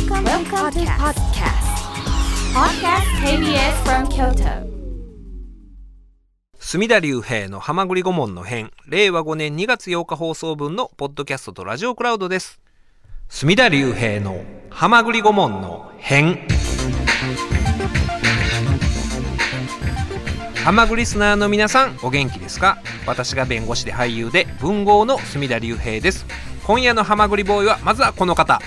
Welcome, Welcome to podcast. Podcast. KBS from Kyoto. 隅田隆平の浜栗顧問の編令和5年2月8日放送分のポッドキャストとラジオクラウドです。隅田隆平の浜栗顧問の編浜栗リスナーの皆さんお元気ですか？私が弁護士で俳優で文豪の隅田隆平です。今夜の浜栗ボーイはまずはこの方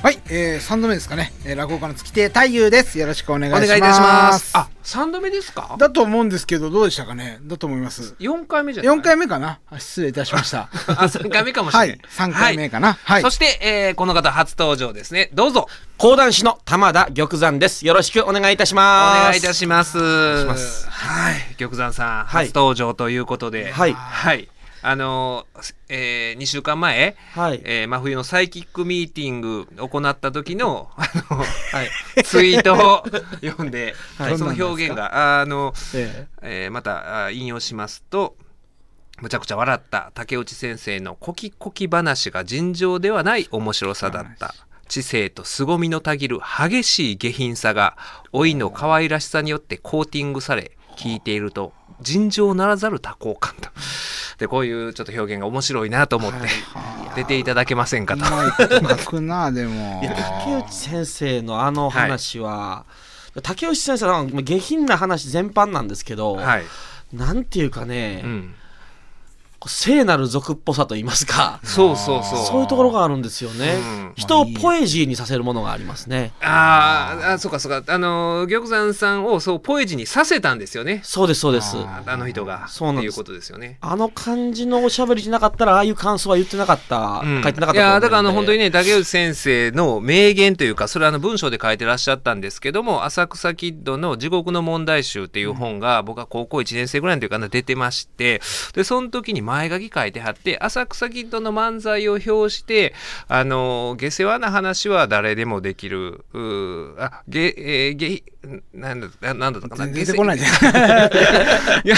はい、えー、3度目ですかね、えー、落語家の月亭太夫です。よろしくお願いします。お願いいたしますあ3度目ですか？だと思うんですけど、どうでしたかね？だと思います。4回目じゃない？4回目かな？あ失礼いたしました。あ3回目かもしれな、はいい、3回目かな。はい。そして、えーこの方初登場ですねどうぞ講談師の玉田玉山です。よろしくお願いいたしおます。願いいたします。しますはい、玉山さん、はい初登場ということで、はいはい、あのーえー、2週間前、はいえー真冬のサイキックミーティング行った時のあのはい。ツイートを読んで、はいその表現があの、ええーまたあ引用しますと。むちゃくちゃ笑った竹内先生のコキコキ話が尋常ではない面白さだった。知性と凄みのたぎる激しい下品さが老いの可愛らしさによってコーティングされ聞いていると尋常ならざる多幸感と。でこういうちょっと表現が面白いなと思って出ていただけませんかうと。まくな、でも。竹内先生のあの話は、竹内先生の下品な話全般なんですけど、はい。なんていうかね、うん。聖なる俗っぽさと言いますか、そうそうそう。そういうところがあるんですよね。うん人をポエジーにさせるものがありますね。あーあ、そうかそうか。あのー、玉山さんをそうポエジにさせたんですよね。そうです、そうです。ああの人が。そうなんですいうことですよね。あの感じのおしゃべりじゃなかったら、ああいう感想は言ってなかった、うん書いてなかったいやだからあの本当にね竹内先生の名言というかそれはあの文章で書いてらっしゃったんですけども「浅草キッドの地獄の問題集」っていう本が僕は高校1年生ぐらいの時かな出てましてでその時に前書き書いてはって浅草キッドの漫才を表してあの下世話な話は誰でもできる。あげえーげなんだななんだったかな？全然出てこないじゃん。いや、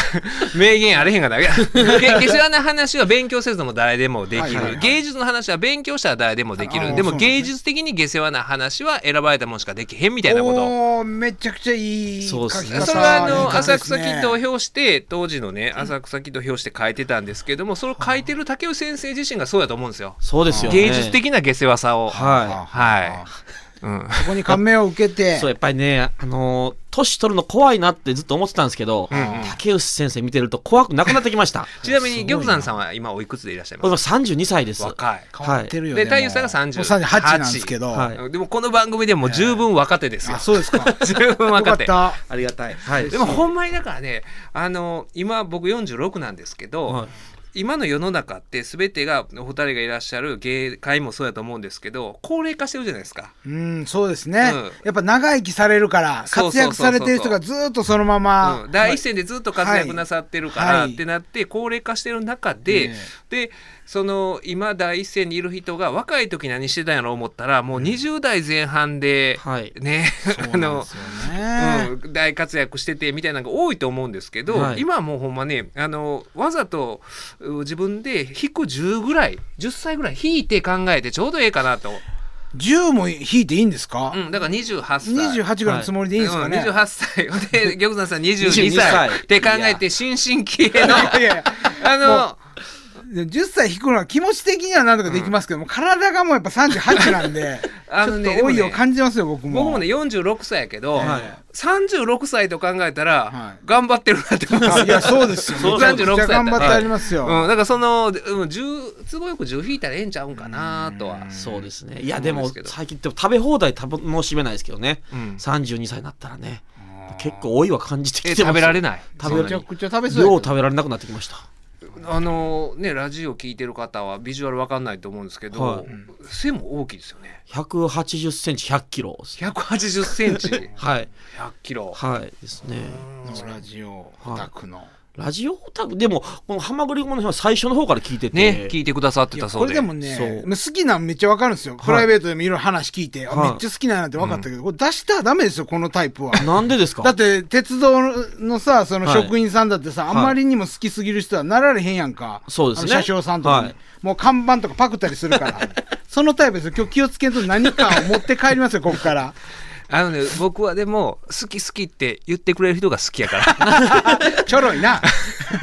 名言あれへんがな。い下世話な話は勉強せずとも誰でもできる。芸術の話は勉強したら誰でもできある。でも芸術的に下世話な話は選ばれたもんしかできへんみたいなこと。めちゃくちゃいいそうっすねそれはあの、浅草キッドを表して、当時のね、浅草キッドを表して書いてたんですけども、それを書いてる竹内先生自身がそうやと思うんですよ。そうですよね。芸術的な下世話さを。ははい。うん。そこに感銘を受けい。て そう、やっぱりね、あのー年取るの怖いなってずっと思ってたんですけど、んうん竹内先生見てると怖くなくなってきました。ちなみに、玉山さんは今おいくつでいらっしゃいます？今32歳です。若い。変わってるよね。で、太夫さんが30。もう38なんですけど。はいでもこの番組でも十分若手ですよあ、。そうですか。十分若手よ。かっありがたい。はい。でもほんまにだからね、あの、今僕46なんですけど、はい今の世の中って全てがお二人がいらっしゃる芸界もそうやと思うんですけど高齢化してるじゃないですか。た。うん、そうですねうん。やっぱ長生きされるから、活躍されてる人がずーっとそのままう。ん、第一線でずっと活躍なさってるからはいってなって高齢化してる中で、えでその今第一線にいる人が若い時何してたんやろう思ったらもう20代前半で、はい。ね あの大活躍しててみたいなのが多いと思うんですけど、はい。今はもうほんまねあのわざとう自分で引く10ぐらい10歳ぐらい引いて考えてちょうどええかなと、10も引いていいんですか？うん、だから28歳。28ぐらいのつもりでいい。んですかね、うん、28歳。で 玉山さん22 22歳歳。って考えて新進気鋭のあので10歳引くのは気持ち的にはなんとかできますけども、体がもうやっぱ38なんで あちょっとのねでもね老いを感じますよ僕も。僕もね46歳やけど、はい。36歳と考えたら、はい。頑張ってるなって思います。あいやそうですよそうめちゃくちゃ36歳頑張ってありますよ、うん、だからその、うん、10都合よく10引いたらええんちゃうんかなとは。そうですね。いや、でも最近って食べ放題楽しめないですけどね。うん。32歳になったらね。結構老いは感じてえきてます。食べられない。食べめちゃくちゃ食べそう食べられなくなってきました。あのねラジオ聞いてる方はビジュアルわかんないと思うんですけど、はい。背も大きいですよね。180センチ100キロです。180センチ。100 はい。キロ。はいですね。ラジオオタクの、ラジオオタクでもこの「はまぐりごまの日」は最初の方から聞いててね、聞いてくださってたそうで。これでもね好きなんめっちゃわかるんですよ。プライベートでもいろいろ話聞いて、あはいめっちゃ好きなんって分かったけど、これ出したらダメですよ、このタイプは。なんでですか？だって、鉄道のさ、そのはい職員さんだってさ、あんまりにも好きすぎる人はなられへんやんか。そうですね車掌さんとかに、はいもう看板とかパクったりするから。そのタイプですよ。今日気をつけんと何かを持って帰りますよ、ここから。あのね、僕はでも、好き好きって言ってくれる人が好きやから。ちょろいな。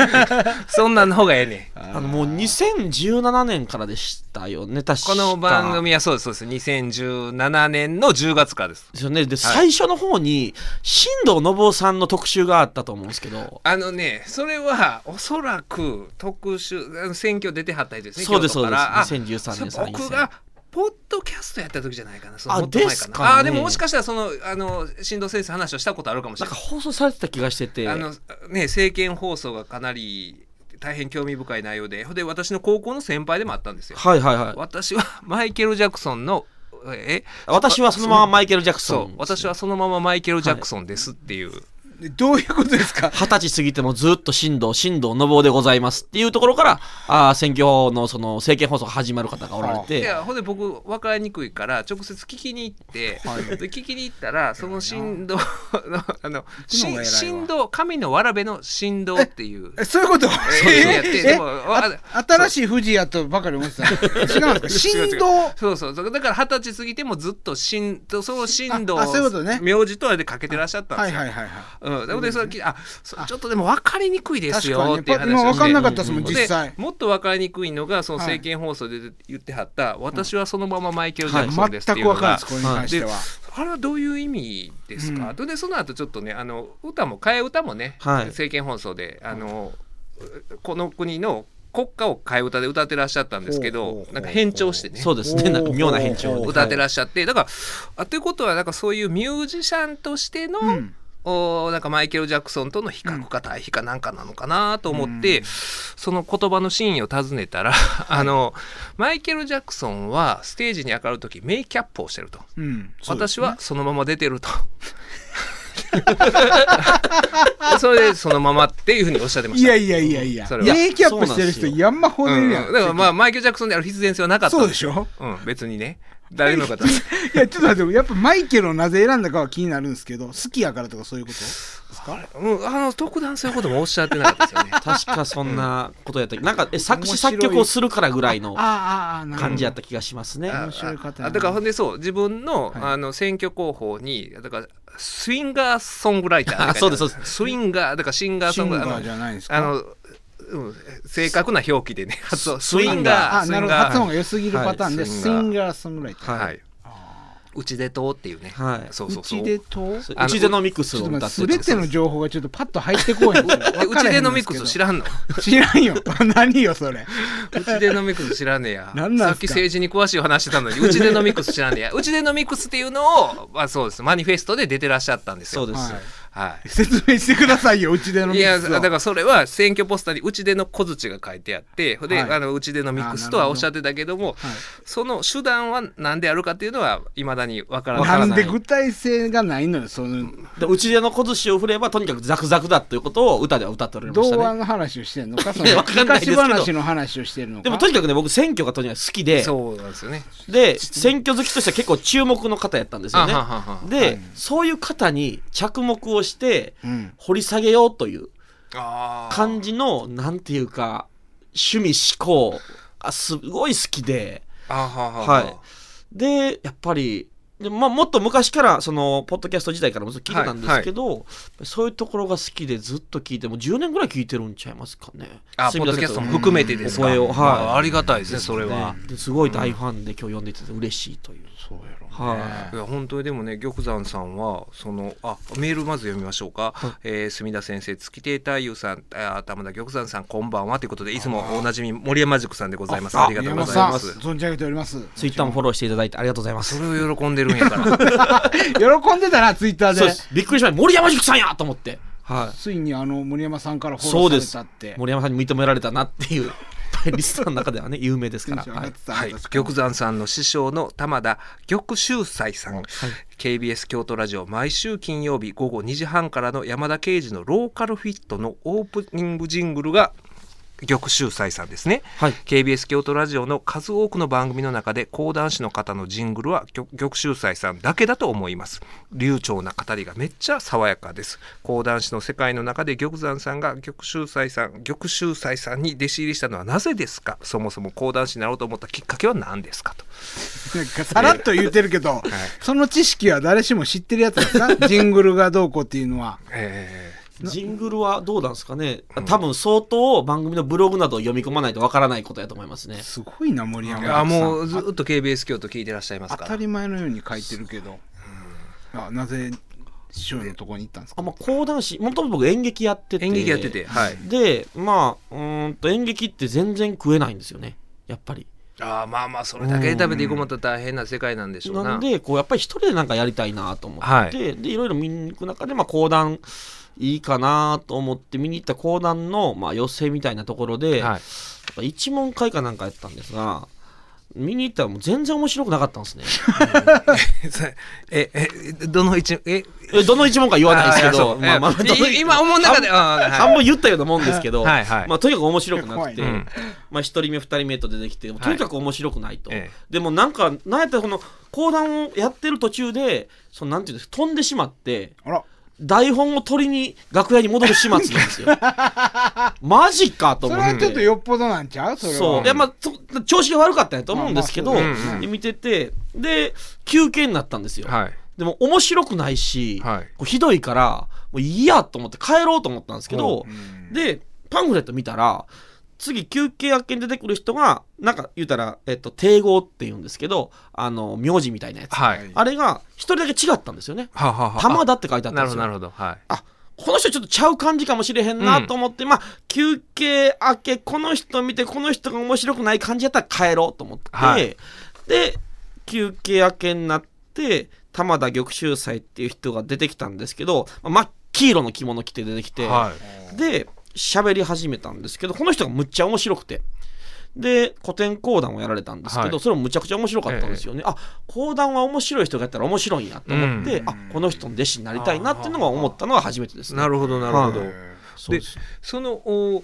そんなんの方がええねん。あのもう2017年からでしたよね確かこの番組はそうです、そうです。2017年の10月からです。ですよねで、最初の方に新藤信夫さんの特集があったと思うんですけどあのね、それはおそらく特集、選挙出てはった人ですね、そうですそうです2013年あそう参院選僕がポッドキャストやった時じゃないかな、そのあもっと前ですかねあでももしかしたらその、あの、新藤先生話をしたことあるかもしれない。なんか放送されてた気がしててあのね、政見放送がかなり大変興味深い内容で、ほんで私の高校の先輩でもあったんですよ。はいはいはい私は マイケル・ジャクソンの、え私はそのままマイケル・ジャクソンそう、私はそのままマイケル・ジャクソンですっていう。どういうことですか？二十歳過ぎてもずっと新藤、新藤信夫でございますっていうところから、あー選挙のその政見放送が始まる方がおられいて、やほんで僕分かりにくいから直接聞きに行って、で聞きに行ったらその振動のあのちの方が偉いわし振動神のわらべの振動っていう。えそういうこと？そうそうやってえでも新しい富士やとばかり思ってた。違うんですか？そうそうそう。だから二十歳過ぎてもずっと振その振動ああそういうことね。名字とあれでかけてらっしゃったんですよ、はいはいはいはい。うん、でそれ聞いあそれちょっとでも分かりにくいですよっていう話分かんなかったですもんで実際。もっと分かりにくいのがその政見放送で言ってはった、私はそのままマイケル・ジャクソンですっていうのが、全く。あれはどういう意味ですか、でその後ちょっとねあの歌も替え歌もね、はい。政見放送であのこの国の国歌を替え歌で歌ってらっしゃったんですけどなんか変調してね。そうですね、なんか妙な変調で。歌ってらっしゃって。だからあということはなんかそういうミュージシャンとしての、うんおなんかマイケル・ジャクソンとの比較か対比かなんかなのかなと思って、その言葉の真意を尋ねたらあのマイケル・ジャクソンはステージに上がる時メイキャップをしてると。うん私はそのまま出てると。それでそのままっていうふうにおっしゃってました。いやいやいやいや、それはメイキャップしてる人そうなんですよ山ほどいるやん。うんだからまあマイケル・ジャクソンである必然性はなかったんそうでしょ？うん、別にね。誰の方？いや、ちょっと待って、やっぱマイケルをなぜ選んだかは気になるんですけど、好きやからとかそういうこと？ですか？うん、あの、特段そういうこともおっしゃってなかったですよね。確かそんなことやったなんかえ作詞作曲をするからぐらいの感じやった気がしますね。面白い方だからほんでそう自分の,、はい。あの選挙候補にだからスインガーソングライター あそうですそうです。スインガーだからシンガーソングライターじゃないですか。あの、うん、正確な表記でね発音スイスインガー。ンガー。あ、なるほど。発音が良すぎるパターンで、はいスインガー。ソングライター。はい、はいうちでとっていうね、はい。そうそうそう。うちでとそうちでのミックスを歌ってすべての情報がちょっとパッと入ってこいうちでのミックス知ららんの？ん。知らんよ。何よ、それ。うちでのミックス知らねえや。何なんすか？さっき政治に詳しい話してたのにうちでのミックス知らねえや。うちでのミックスっていうのを、まあ、そうです。マニフェストで出てらっしゃったんですよ。そうです。はいはい説明してくださいよ、うちでのミいやックスをだからそれは選挙ポスターに「うちでの小槌」が書いてあってで、はいあのうちでのミックスとはおっしゃってたけどもはいその手段は何であるかっていうのはいまだにわからない。なんで具体性がないのよ、その、でうちでの小寿司を振ればとにかくザクザクだということを歌では歌っておられましたね。童話の話をしてんのか、そのい やわかんないですけ昔ど話の話をしてるのか。でもとにかくね僕選挙がとにかく好きでそうなんですよね。で選挙好きとしては結構注目の方やったんですよねあははは。で、そういう方に着目をしてうん。掘り下げようという感じのなんていうか趣味思考あすごい好きであはははい。でやっぱりで、まあ、もっと昔からそのポッドキャスト時代からもずっと聞いてたんですけど、そういうところが好きでずっと聞いてもう10年ぐらい聞いてるんちゃいますかね。あポッドキャストも含めてですか？声を。はい。あありがたいですねそれは。ですごい大ファンで今日読んでいただいて嬉しいという、そうやろ。はい。や本当にでもね玉山さんはそのあメールまず読みましょうか、えー墨田先生月亭太夫さんあ玉田玉山さんこんばんはということでいつもおなじみ森山塾さんでございます。あありがとうございます。存じ上げております。ツイッターもフォローしていただいてありがとうございます。それを喜んでるんやから。喜んでたな、ツイッターで。びっくりしました。森山塾さんやと思って。はい。ついにあの森山さんからフォローそうですされたって。森山さんに認められたなっていうはい、リスナーの中ではね、有名ですから。はい。はい。玉山さんの師匠の玉田玉秀斎さん、KBS 京都ラジオ毎週金曜日午後2時半からの山田圭司のローカルフィットのオープニングジングルが玉秀斎さんですね、はい。KBS 京都ラジオの数多くの番組の中で講談師の方のジングルは玉玉秀斎さんだけだと思います。流暢な語りがめっちゃ爽やかです。講談師の世界の中で玉山さんが玉秀斎さん玉秀斎さんに弟子入りしたのはなぜですか？そもそも講談師になろうと思ったきっかけは何ですか？と。さらっと言ってるけど、その知識は誰しも知ってるやつですか？ジングルがどうこうっていうのは。えジングルはどうなんですかね、多分相当番組のブログなどを読み込まないとわからないことやと思いますね。すごいな、森山ー、さん。あもうずっと KBS 京都聞いてらっしゃいますから。当たり前のように書いてるけど。あなぜ師匠のところに行ったんですか？あまあ、講談師、もともと僕演劇やってて。演劇やっててはい。で、まあ、うーんと演劇って全然食えないんですよね、やっぱり。あーまあまあそれだけ食べていこうもったら大変な世界なんでしょうな。なんで、こう、やっぱり一人でなんかやりたいなと思って、はい。で、いろいろ見に行く中で、まあ、講談いいかなと思って見に行った講談の、まあ、寄席みたいなところで、はい。一問会かなんかやったんですが、見に行ったらもう全然面白くなかったんですね。ええどの一え？えどの一問か言わないですけど、まあまあ、今思う中で半分言ったようなもんですけど、はいはい。まあ、とにかく面白くなくて、ねまあ、一人目二人目と出てきて、とにかく面白くないと。ええ。でもなんか、なんやったらこの講談をやってる途中で、そのなんていうんですか、飛んでしまって、あら。台本を取りに楽屋に戻る始末なんですよ。マジかとそ思って。れはちょっとよっぽどなんちゃう？それは。そう。いや、まあ、そ調子が悪かったんやと思うんですけど、まあまあねで見てて、で、休憩になったんですよ。はいでも面白くないし、はいひどいから、もういいやと思って帰ろうと思ったんですけど、うんで、パンフレット見たら、次休憩明けに出てくる人が、なんか言うたら、えっと、帝語って言うんですけど、あの、名字みたいなやつ。はい。あれが一人だけ違ったんですよね。ははは玉田って書いてあったなんるほどですよ。なるほどはい。あ、この人ちょっとちゃう感じかもしれへんなと思って、まあ、休憩明け、この人見て、この人が面白くない感じやったら帰ろうと思って、はい。で、休憩明けになって、玉田玉秀斎っていう人が出てきたんですけど、まあ真っ黄色の着物着て出てきて、はい。で、喋り始めたんですけど、この人がむっちゃ面白くて。で、古典講談をやられたんですけど、はいそれもむちゃくちゃ面白かったんですよね。あ、講談は面白い人がやったら面白いんやと思って、うんあ、この人の弟子になりたいなっていうのが思ったのが初めてですね。なるほどなるほど、はいえでそのお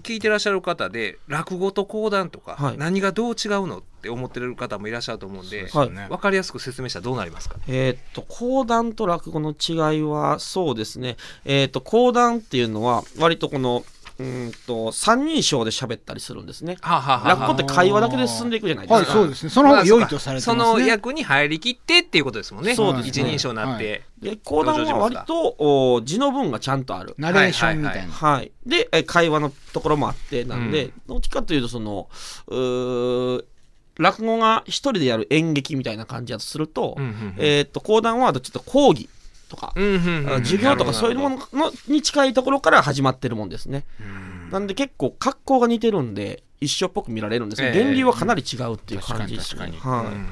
聞いてらっしゃる方で落語と講談とか、はい。何がどう違うのって思ってる方もいらっしゃると思うんで、ーそうですね。分かりやすく説明したらどうなりますかえーっと、講談と落語の違いは、そうですね。えーっと、講談っていうのは、割とこの、うーんと、三人称で喋ったりするんですね。はあはあはあ落語って会話だけで進んでいくじゃないですか。はい、そうですね。その方が良いとされてますね。その役に入りきってっていうことですもんねそうですね一人称になって、で、講談は割と、お字の文がちゃんとある。ナレーションみたいな。はい。で、え会話のところもあって、なんで、うんどっちかというと、その、うー落語が一人でやる演劇みたいな感じだとすると、うんうんうんえーっと、講談はちかというと講義とか、授業とかそういうもののに近いところから始まってるもんですね。なんで結構格好が似てるんで、一緒っぽく見られるんですけど、ええ。原理はかなり違うっていう感じですね。確かにはい、うんうん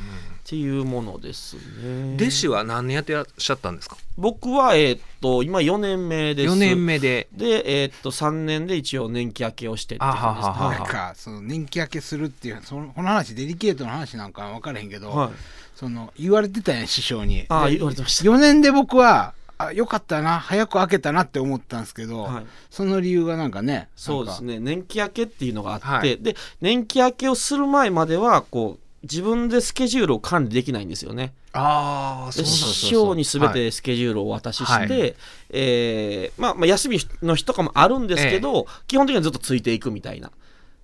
っていうものですね。弟子は何年やってらっしゃったんですか？僕は、えーっと、今4年目です。4年目で。で、えーっと、3年で一応年季明けをしてっていう感じですあはははなんか、その年季明けするっていう、そのこの話、デリケートな話なんかは分からへんけど、はい。その言われてたやん、師匠に。ああ、で言われてました。4年で僕は、あ、よかったな、早く開けたなって思ったんですけど、はいその理由がなんかね、ね。そうですね。年季明けっていうのがあって、はいで、年季明けをする前までは、こう、自分でスケジュールを管理できないんですよね。ああで師匠にすべてスケジュールをお渡しして、はいえーまあ、まあ休みの日とかもあるんですけど、基本的にはずっとついていくみたいな。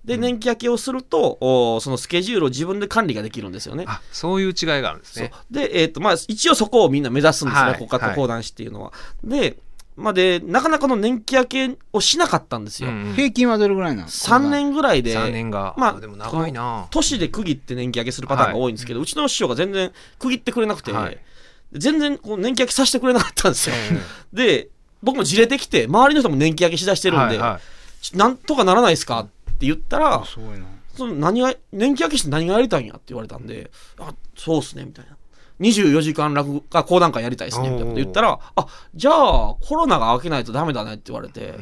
で、年季明けをすると、おそのスケジュールを自分で管理ができるんですよね。あそういう違いがあるんですね。で、えっ、と、まあ、一応そこをみんな目指すんですね、はい国家と講談師っていうのは。で、まあ、で、なかなかの年季明けをしなかったんですよ。うんうん。平均はどれぐらいなんですか？3年ぐらいで、3年が、まあでも長いな。年で区切って年季明けするパターンが多いんですけど、うちの師匠が全然区切ってくれなくて、はい。全然こう年季明けさせてくれなかったんですよ。で、僕もじれてきて、周りの人も年季明けしだしてるんで、はいはちょなんとかならないですか？って言ったら。その何が、年季明けして何がやりたいんやって言われたんで、あ、そうっすね、みたいな。24時間落語、あ講談会やりたいですね、みたいなこと言ったら、あ、じゃあコロナが明けないとダメだねって言われて、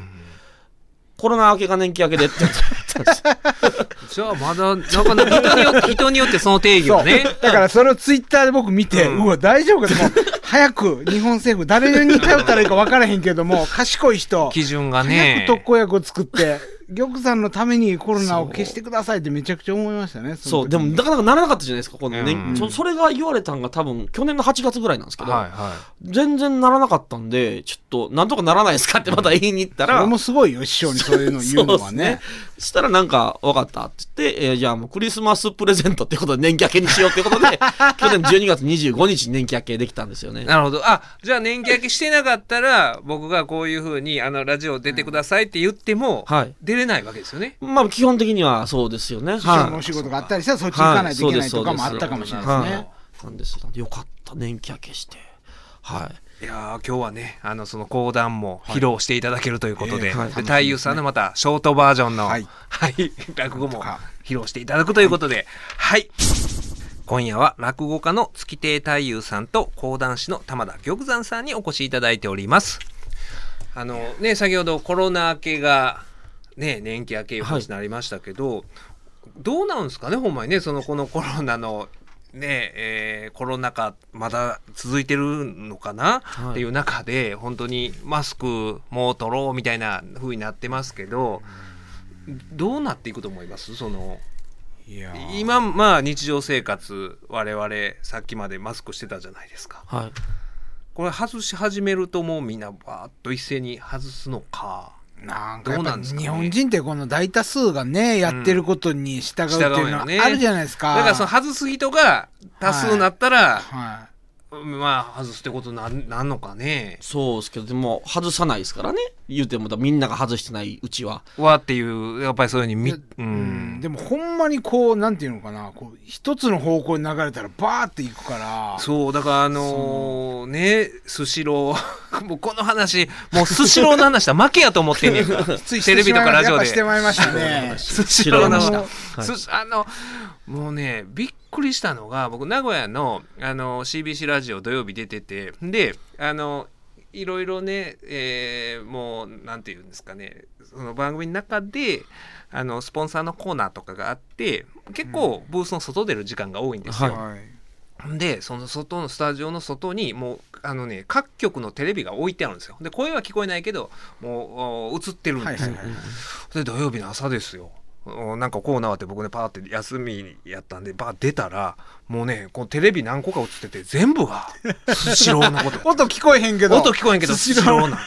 コロナ明けが年季明けでって じゃあまだ、なかなか人によって、人によってその定義はね。だからそれをツイッターで僕見て、うわ、大丈夫かでも、早く日本政府、誰に頼ったらいいか分からへんけども、賢い人、基準が早ねく。特効薬を作って、玉さんのためにコロナを消してくださいってめちゃくちゃ思いましたね。そう、でもなかなかならなかったじゃないですか、このね、うん。そそれが言われたんが多分去年の8月ぐらいなんですけど、はいは全然ならなかったんで、ちょっと、なんとかならないですかってまた言いに行ったら、それもすごいよ、師匠にそういうの言うのはね。そしたらなんか、分かったって言って、えーじゃあもうクリスマスプレゼントってことで年季明けにしようってことで、去年12月25日に年季明けできたんですよねい。。なるほど。あ、じゃあ年季明けしてなかったら、僕がこういうふうに、あの、ラジオ出てくださいって言っても、はい。出れないわけですよね。まあ基本的にはそうですよね。師匠のおはい。仕事があったりしたら、そっち行かないといけないとかもあったかもしれないですはね。い。なんです。よかった、年季明けして。はい。いやー今日はね、あの、その講談も披露していただけるということで、で太夫さんのまたショートバージョンの、ははいい、落語も披露していただくということで、はい。今夜は落語家の月亭太夫さんと講談師の玉田玉山さんにお越しいただいております。あのね、先ほどコロナ明けが、ね、年季明けいう話になりましたけど、どうなんですかね、ほんまにね、そのこのコロナの、ねえーコロナ禍まだ続いてるのかな、はい。っていう中で本当にマスクもう取ろうみたいな風になってますけどどうなっていくと思います？その今まあ日常生活我々さっきまでマスクしてたじゃないですか。はい。これ外し始めるともうみんなバーッと一斉に外すのかなんか日本人ってこの大多数がね、やってることに従うっていうのはあるじゃないですか。だからその外す人が多数になったら、はまあ外すってことなんなんのかねそうですけど、でも外さないですからね。言うてもみんなが外してないうちは。はっていうやっぱりそういうふうにみ、うい。うんん、でもほんまにこう、なんていうのかな、こう一つの方向に流れたらバーっていくから。そうだからあのねスシロー もうこの話もうスシローの話は負けやと思ってんねんから ついテレビとかラジオでやっぱしてまいりましたね。スシローの話したすあのもうねびっくりしたのが僕名古屋のあの CBC ラジオ土曜日出ててであのいろいろね、えーもうなんていうんですかねその番組の中であのスポンサーのコーナーとかがあって結構ブースの外出る時間が多いんですよ。はい。でその外のスタジオの外にもうあのね各局のテレビが置いてあるんですよ。で声は聞こえないけどもうお映ってるんですよ、で土曜日の朝ですよ。おなんかコーナーあって僕ねパーって休みやったんでバー出たらもうねこのテレビ何個か映ってて全部がスシローのこと 音聞こえへんけど。音聞こえんけどススシローな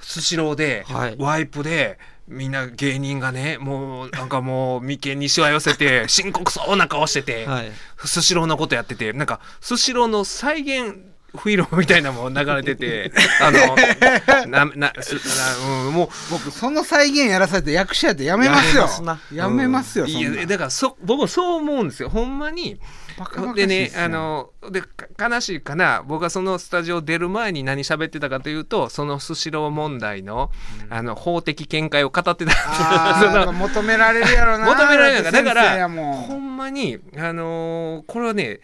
スシローで、はいワイプでみんな芸人がねもうなんかもう眉間にしわ寄せて 深刻そうな顔してて、はい。スシローのことやっててなんかスシローの再現フィルムみたいなのも流れてて あのななすな、うん、も僕、その再現やらされて役者やってやめますよ。やめますな。やめますよ、うん。な。やだからそ僕もそう思うんですよ。ほんまに。バカバカしでねあのでか悲しいかな。僕がそのスタジオ出る前に何喋ってたかというとそのスシロー問題の,、あの法的見解を語ってた。求められるやろな。求められるのかだからもほんまにあのーこれはね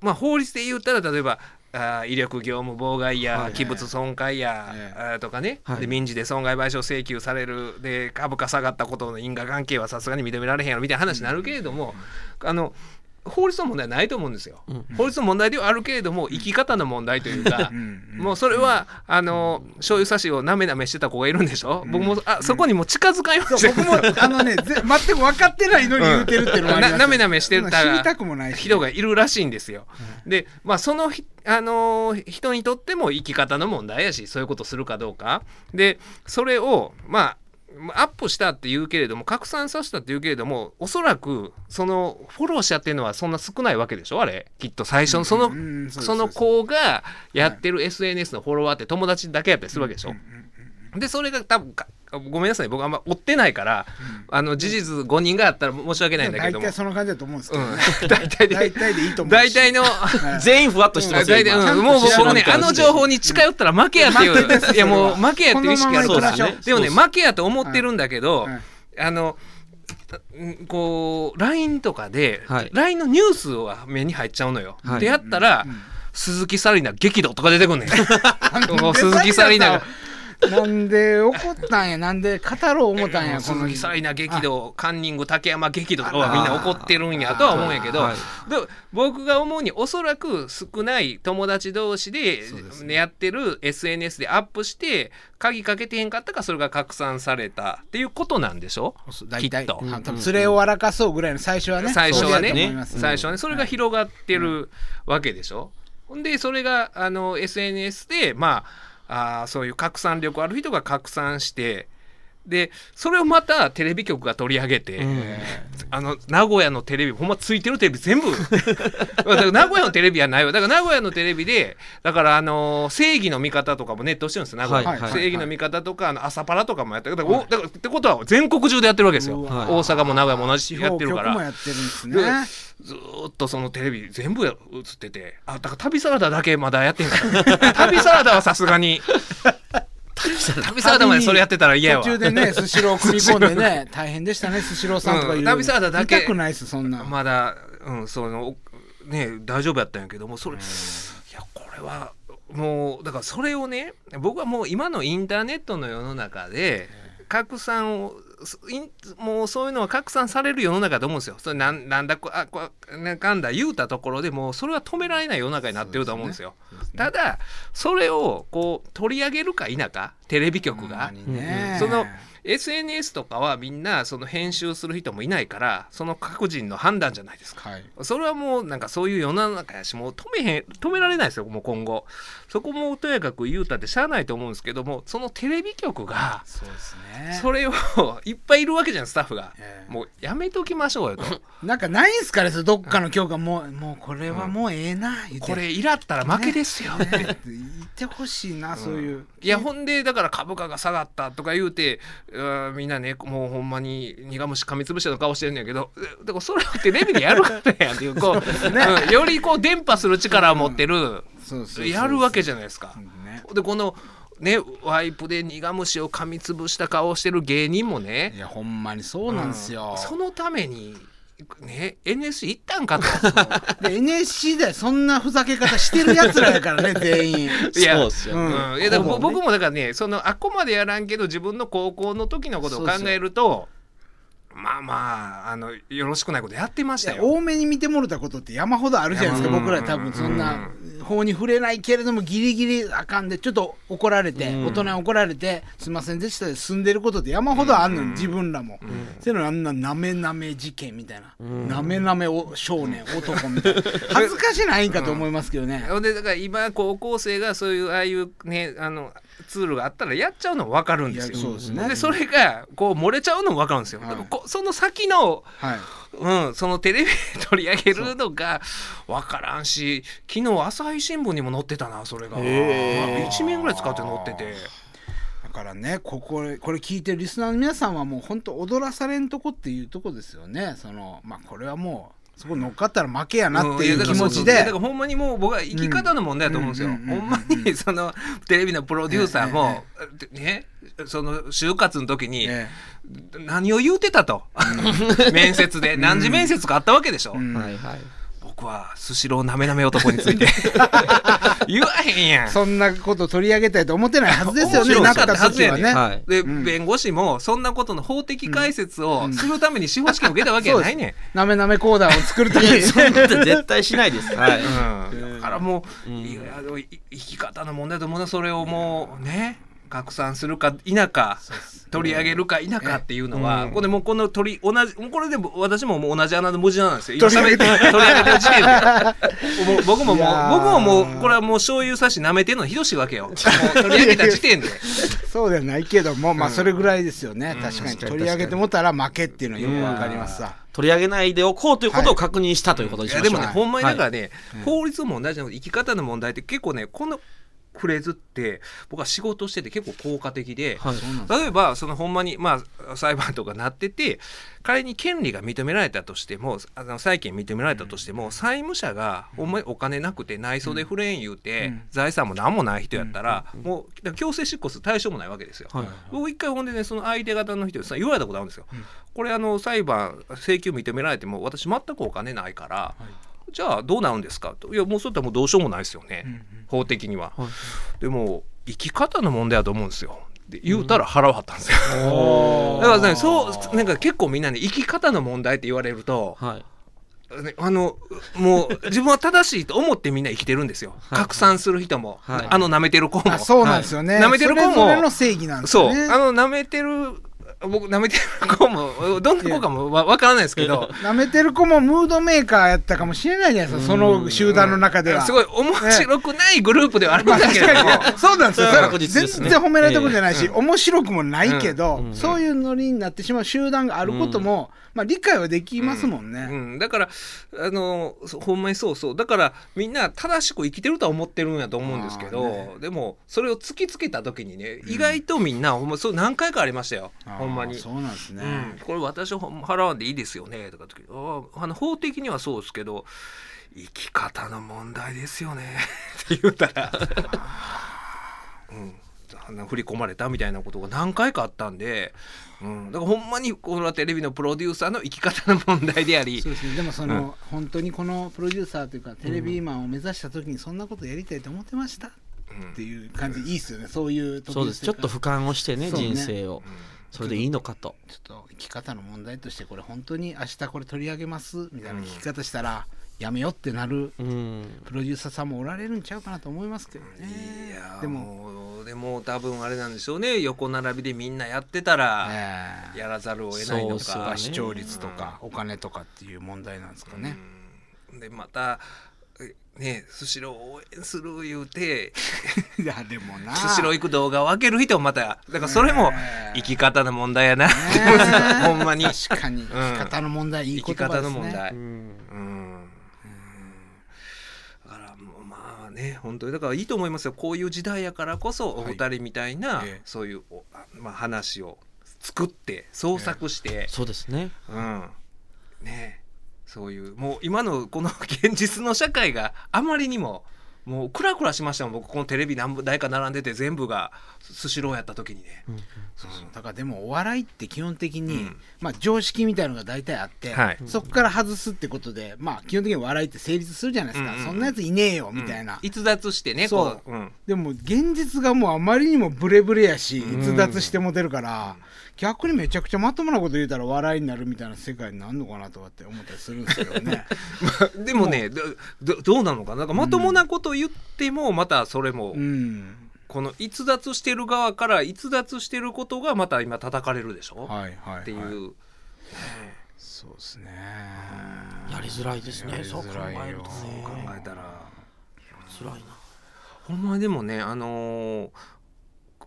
まあ法律で言ったら例えばあー威力業務妨害や、はい。器物損壊や、とかね、はい。で民事で損害賠償請求されるで株価下がったことの因果関係はさすがに認められへんやろみたいな話になるけれども、あの法律の問題はないと思うんですよ。うん。法律の問題ではあるけれども生き方の問題というかう。うん。うん。もうそれは、あの醤油差しをなめなめしてた子がいるんでしょ、僕もあそこにもう近づかんようにし僕も、あのね、ぜ全く分かってないのに言うてるっていうのもありますよ。ななめなめしてた知りたくもないし。人がいるらしいんですよ。で、まあ、そのひ、あのー人にとっても生き方の問題やしそういうことするかどうか。でそれをまあアップしたって言うけれども拡散させたって言うけれどもおそらくそのフォロー者っていうのはそんな少ないわけでしょ？あれきっと。最初のその、うんうんその子がやってる SNS のフォロワーって友達だけやったりするわけでしょ、でそれが多分かごめんなさい。僕あんま追ってないから、あの事実5人があったら申し訳ないんだけ大ども。体その感じだと思うんですけどね。うん、大体で 大体でいいと思うし。大体のはい全員ふわっとしてますよ。うん、もう僕ねあの情報に近寄ったら負けやっていう、いやもう負けやっていう意識あるからでもね負けやと思ってるんだけど、はいあのんこう LINE とかで、はい。LINE のニュースは目に入っちゃうのよ。はい。でやったら、鈴木紗理奈激怒とか出てくんねん。鈴木紗理奈がなんで怒ったんやなんで語ろう思ったんやこの鈴木紗理奈激怒カンニング竹山激怒とかはみんな怒ってるんやとは思うんやけど、はい。で僕が思うにおそらく少ない友達同士でやってる SNS でアップして鍵かけてへんかったからそれが拡散されたっていうことなんでしょ？大体きっと。は多分連れを笑かそうぐらいの最初はね。最初はね。そうだと思います最初はね。それが広がってるわけでしょ、ほん。でそれがあの SNS でまああそういう拡散力ある人が拡散してでそれをまたテレビ局が取り上げて、あの名古屋のテレビほんまついてるテレビ全部。名古屋のテレビはないわ。だから名古屋のテレビでだからあの正義の味方とかもネットしてるんですよ名古屋、はいはい正義の味方とかあの朝パラとかもやってる。だから,、からってことは全国中でやってるわけですよ、大阪も名古屋も同じ地やってるから。ずーっとそのテレビ全部映ってて。あだから旅サラダだけまだやってんから。旅サラダはさすがに 旅サラダまでそれやってたら嫌やわ。途中でね スシロー組み込んでね大変でしたねスシローさんとかいう。うん旅サラダだけくないですそんなまだうんそのね大丈夫やったんやけどもそれいやこれはもうだからそれをね僕はもう今のインターネットの世の中で拡散をもうそういうのは拡散される世の中だと思うんですよ。それなんなんだこあこなんかんだ言うたところでもうそれは止められない世の中になってると思うんですよ。ただそれをこう取り上げるか否かテレビ局が、ねその SNS とかはみんなその編集する人もいないからその各人の判断じゃないですか。はい。それはもうなんかそういう世の中やしもう止めへん止められないですよもう今後。そこもとやかく言うたってしゃあないと思うんですけどもそのテレビ局がそうですね。それをいっぱいいるわけじゃんスタッフが。ええ。もうやめときましょうよと。なんかないんすかねどっかの教科もうもうこれはもうええな言って。これイラったら負けですよ。ね。言ってほしいなそういう。いやほんでだから株価が下がったとか言うてうんみんなねもうほんまに苦虫噛みつぶしたの顔してるんやけどえだからそれをテレビでやるからやんっていうこう、うんよりこう伝播する力を持ってる、やるわけじゃないですか。ね。でこのねワイプで苦虫を噛みつぶした顔をしてる芸人もいねやほんまにそうなんですよ、そのためにね NSC 行ったんかと。で NSC でそんなふざけ方してるやつらやからね 全員いやそうっすよね。うんうん、いやだから僕もだからねそのあっこまでやらんけど自分の高校の時のことを考えるとまあまああのよろしくないことやってましたよ。多めに見てもろたことって山ほどあるじゃないですかうん僕ら多分そんな法に触れないけれどもギリギリあかんでちょっと怒られて、うん。大人に怒られてすいませんでしたで済んでることって山ほどあんのに、自分らも、そういうのあんななめなめ事件みたいな、なめなめお少年男みたいな。恥ずかしないんかと思いますけどね、ほんでだから今高校生がそういうああいうねあのツールがあったらやっちゃうのも分かるんですよ。そうですね。でそれがこう漏れちゃうのも分かるんですよ。はい。その先のはいうん、そのテレビで取り上げるのが分からんし昨日朝日新聞にも載ってたなそれが、へー。1面ぐらい使って載ってて。だからねこここれ聞いてるリスナーの皆さんはもう本当踊らされんとこっていうとこですよね。そのまあこれはもうそこ乗っかったら負けやなっていう気持ちで。だからほんまにもう僕は生き方の問題だと思うんですよ、ほんまにそのテレビのプロデューサーも、ねその就活の時にえ何を言うてたと。面接で。何時面接かあったわけでしょ、うん。はいはい。僕はスシローなめなめ男について。言わへんやん。えそんなこと取り上げたいと思ってないはずですよね。面白かったなった時はね、はい。で、うん。弁護士もそんなことの法的解説をするために司法試験を受けたわけじゃないねん。なめなめコーダーを作るために。そんなこと絶対しないです。はい。うん、だからもう、うん。いや生き方の問題だと思う。なそれをもうね拡散するか否か取り上げるか否かっていうのは、うん。これもうこの取り同じこれでも私も同じ穴の文字なんですよ。今取り上げて喋って取り上げてる時点で。もう 僕ももう僕ももうこれはもう醤油差し舐めてんのひどしいわけよ。取り上げた時点で。そうではないけどもまあうんそれぐらいですよね、うん。確かに。取り上げてもたら負けっていうのはよくわかります。さ、取り上げないでおこうということを確認したということにしましょう。でもね、ほんまにだからはいね、法律の問題じゃなくて生き方の問題って結構ねこのフレーズって僕は仕事してて結構効果的で、はい。例えばそのほんまにまあ裁判とかなってて仮に権利が認められたとしてもあの債権認められたとしても、債務者がほんまにお金なくて内装でフレーン言うて、うん。財産も何もない人やったら、もう強制執行する対象もないわけですよ。はい僕一回ほんでねその相手方の人にさ言われたことあるんですよ。これあの裁判請求認められても私全くお金ないから、じゃあどうなるんですかと。いやもうそれったらもうどうしようもないですよね、法的には。はい。でも生き方の問題だと思うんですよ。って言うたら腹を張ったんですよ。だからね、そう、なんか結構みんなね、生き方の問題って言われると、はい。ねあの、もう自分は正しいと思ってみんな生きてるんですよ。はい。拡散する人も、はい。あの舐めてる子も。あそうなんですよね、はい。舐めてる子も。それぞれの正義なんですそう、あの舐めてる、僕舐めてる子も、どんな子かもわわからないですけど、舐めてる子もムードメーカーやったかもしれないじゃないですかその集団の中では、すごい面白くないグループではあるんまあだけれども、確かにそうなんですよ。全然褒められたことじゃないし、面白くもないけど、うん。そういうノリになってしまう集団があることも、まあ理解はできますもんね。うん、だからあのそほんまにそうそう。だからみんな正しく生きてるとは思ってるんやと思うんですけど、まあね。でもそれを突きつけた時にね意外とみんな、ほんまそう何回かありましたよ。ほんまに。そうなんですね。うん、これ私払わんでいいですよねとかって。あーあの法的にはそうですけど生き方の問題ですよね。って言ったら、うん、振り込まれたみたいなことが何回かあったんで、うん、だからほんまにこれはテレビのプロデューサーの生き方の問題でありそうですね、でもその、うん。本当にこのプロデューサーというかテレビマンを目指した時にそんなことやりたいと思ってました？っていう感じいいっすよね。そういう時そうです。ちょっと俯瞰をしてねね。人生を。それでいいのかと。ちょっと生き方の問題としてこれ本当に明日これ取り上げます？みたいな聞き方したら、やめよってなるうん。プロデューサーさんもおられるんちゃうかなと思いますけどね。いやでも、でも多分あれなんでしょうね。横並びでみんなやってたらええ。やらざるを得ないのか。ね。視聴率とかお金とかっていう問題なんですかね、うん。でまたえねスシローを応援する言うて いやでもな。スシロー行く動画を開ける人もまただからそれも生き方の問題やな、ね ほんまに。確かに。生き方の問題、いい生き言葉ですね。方の問題、うんうんだからもうまあね本当に。だからいいと思いますよ。こういう時代やからこそお二人みたいな、ええ。そういうまあ、話を作って創作して、そうですね。うん。ね。そういうもう今のこの 現実の社会があまりにももうクラクラしましたもん。僕このテレビ何台か並んでて全部がスシローやった時にね、そうそう。だからでもお笑いって基本的に、うん。まあ、常識みたいのが大体あって、はい。そこから外すってことで、まあ、基本的に笑いって成立するじゃないですか、うんうんうん。そんなやついねえよみたいな、うん。逸脱してねそう。こう、うん、でも現実がもうあまりにもブレブレやしうん。逸脱してもてるから、逆にめちゃくちゃまともなこと言うたら笑いになるみたいな世界になるのかなとかって思ったりするんですけどね。でもねどどどうなのかな？なんかまともなこと言ってもまたそれも、うん。この逸脱してる側から逸脱してることがまた今叩かれるでしょ、はいはい、はい、っていう、そうですね。やりづらいですね。そう考えるとそうね考えたら。辛いな。ほんまにでもねあのー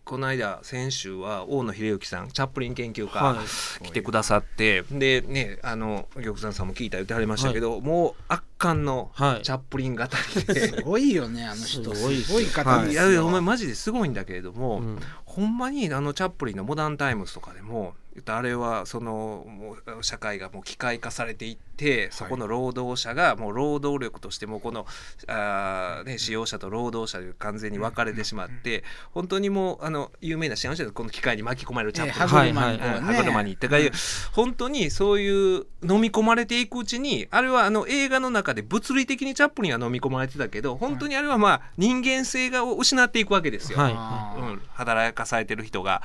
この間先週は大野秀之さんチャップリン研究家、はい。来てくださってでねあの玉山さんも聞いた言ってはりましたけど、もう圧巻のはい。チャップリン語りで、すごいよねあの人。すごいっすすごい方ですよ、い。やいやお前マジですごいんだけれども、うん。ほんまにあのチャップリンの「モダンタイムス」とかでもあれはそのもう社会がもう機械化されていってそこの労働者がもう労働力としてもこのあー、ね、使用者と労働者で完全に分かれてしまって本当にもうあの有名な幸せこの機械に巻き込まれるチャップリン。歯車にこうね。うん歯車にってかいう本当にそういう飲み込まれていくうちにあれはあの映画の中で物理的にチャップリンは飲み込まれてたけど本当にあれはまあ人間性が失っていくわけですよ。はい。うん、働かされてる人が。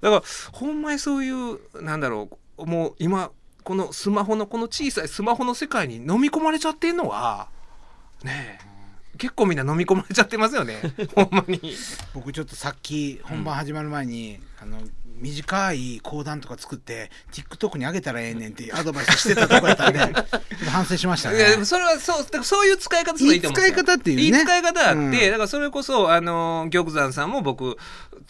だからほんまにそういうなんだろうもう今このスマホのこの小さいスマホの世界に飲み込まれちゃってんのはねえ結構みんな飲み込まれちゃってますよね。ほんまに。僕ちょっとさっき本番始まる前に、あの短い講談とか作って TikTok に上げたらええねんっていうアドバイスしてたとこやったんで 反省しましたね。いやそれはそうそういう使い方するのいいと思ういい使い方っていうね。いい使い方あって、うん。だからそれこそあの玉山さんも僕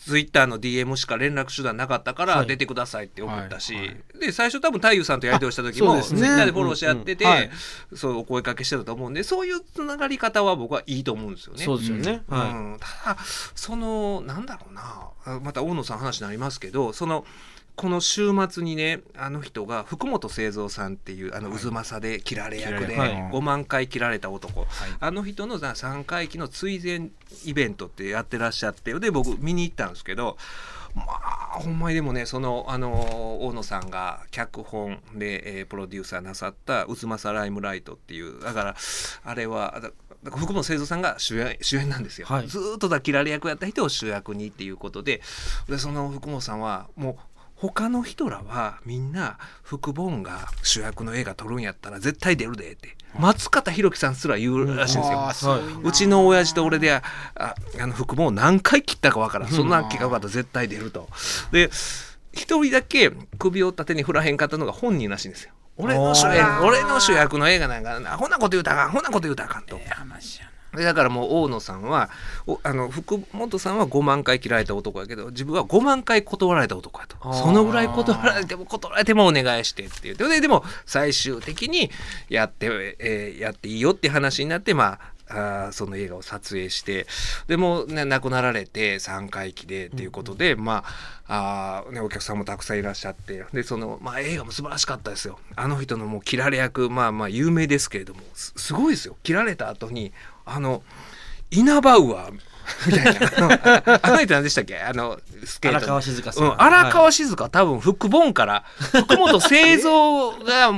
ツイッターの DM しか連絡手段なかったからはい。出てくださいって送ったし、はい。はいで最初多分太夫さんとやり取りした時もツイッターでフォローし合ってて、うん。うんはい。そうお声かけしてたと思うんでそういうつながり方は僕はいいと思うんですよね。そうですよね、うはん、ただそのなんだろうな。あまた大野さん話になりますけどそのこの週末にねあの人が福本清三さんっていうあの渦政で切られ役で切られはい。5万回切られた男、はい。あの人のさ3回忌の追善イベントってやってらっしゃってで僕見に行ったんですけどまあほんまにでもねそのあの大野さんが脚本で、えープロデューサーなさった「渦政ライムライト」っていうだからあれは福本清三さんが主演主演なんですよ、はい。ずーっとだキラリ役やった人を主役にっていうことででその福本さんはもう他の人らはみんな福本が主役の映画撮るんやったら絶対出るでって松方弘樹さんすら言うらしいんですよ。あーすごい。なうちの親父と俺であああの福本を何回切ったかわからん。そんな企画があったら絶対出ると。で一人だけ首を縦に振らへんかったのが本人らしいんですよ。俺の主演俺の主役の映画なんかアホなこと言うたらあかん。アホなこと言うたらあかんと。話やな。でだからもう大野さんはおあの福本さんは5万回切られた男やけど自分は5万回断られた男やと。そのぐらい断られても断られてもお願いしてって言って。ででも最終的にやって、えーやっていいよって話になってまああーその映画を撮影してでも、ね、亡くなられて3回忌でっていうことで、まああー、ね、お客さんもたくさんいらっしゃってでその、まあ、映画も素晴らしかったですよ。あの人のもう切られ役まあまあ有名ですけれどもすすごいですよ。切られた後にあのイナバウアーみたいな。あの人何でしたっけ？あのスケートの。荒川静香さん。うん、荒川静香、多分福本から。福本製造が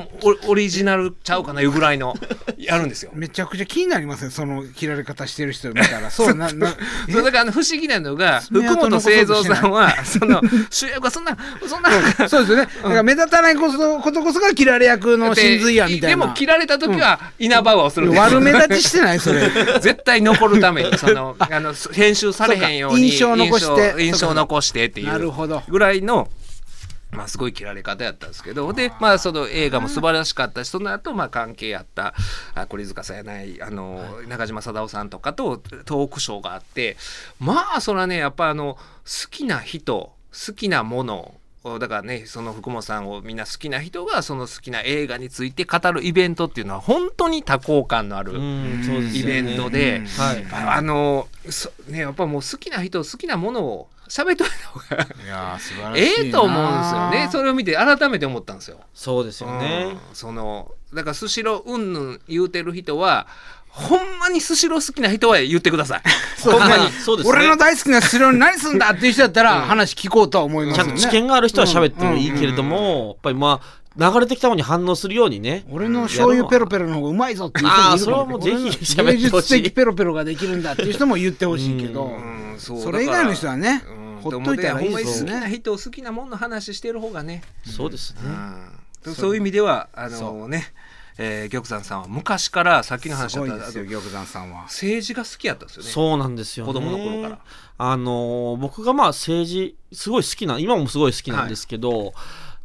オオリジナルちゃうかないうぐらいのやるんですよ。めちゃくちゃ気になりますねその切られ方してる人見たら。そう。ななそう。だからあの不思議なのが爪福本製造さんはその主役はそんなそんなそうですよね。だから目立たないことことこそが切られ役の真髄やみたいな。でも切られた時はイナバウアーをするんです悪目立ちしてないそれ。絶対残るためにそのあの編集されへんように印象残して印象残してっていうぐらいの。まあ、すごい切られ方やったんですけどで、まあ、その映画も素晴らしかったしその後、まあ関係あったあ栗塚さんやないあの、中島貞夫さんとかとトークショーがあってまあそれはねやっぱあの好きな人好きなものだからねその福本さんをみんな好きな人がその好きな映画について語るイベントっていうのは本当に多幸感のあるイベントで、はい。ああのそねやっぱもう好きな人好きなものを喋っといた方がいやー素晴らしいな。ええと思うんですよね。それを見て改めて思ったんですよ。そうですよね。うん。そのだからスシローうんぬん言うてる人はほんまにスシロー好きな人は言ってください。そうほんまに。そうですね。俺の大好きな城に何すんだっていう人だったら話聞こうとは思います。よね。ちゃん。と知見がある人は喋ってもいいけれども、やっぱりまあ流れてきたものに反応するようにね俺の醤油ペロペロの方がうまいぞっていう人もいるあーそれはもうぜひ俺の喋ってほしい芸術的ペロペロができるんだっていう人も言ってほしいけど、うん。そう。それ以外の人はねほっといたらいいですよね。ほんまに好きな人好きなもんの話してる方がね、そうですね、うん。そういう意味ではあのね、えー、玉山さんは昔からさっきの話すだった。あとごいですよ玉山さんは。政治が好きやったんですよね。そうなんですよね。子供の頃から。あのー僕がまあ政治すごい好きな今もすごい好きなんですけど、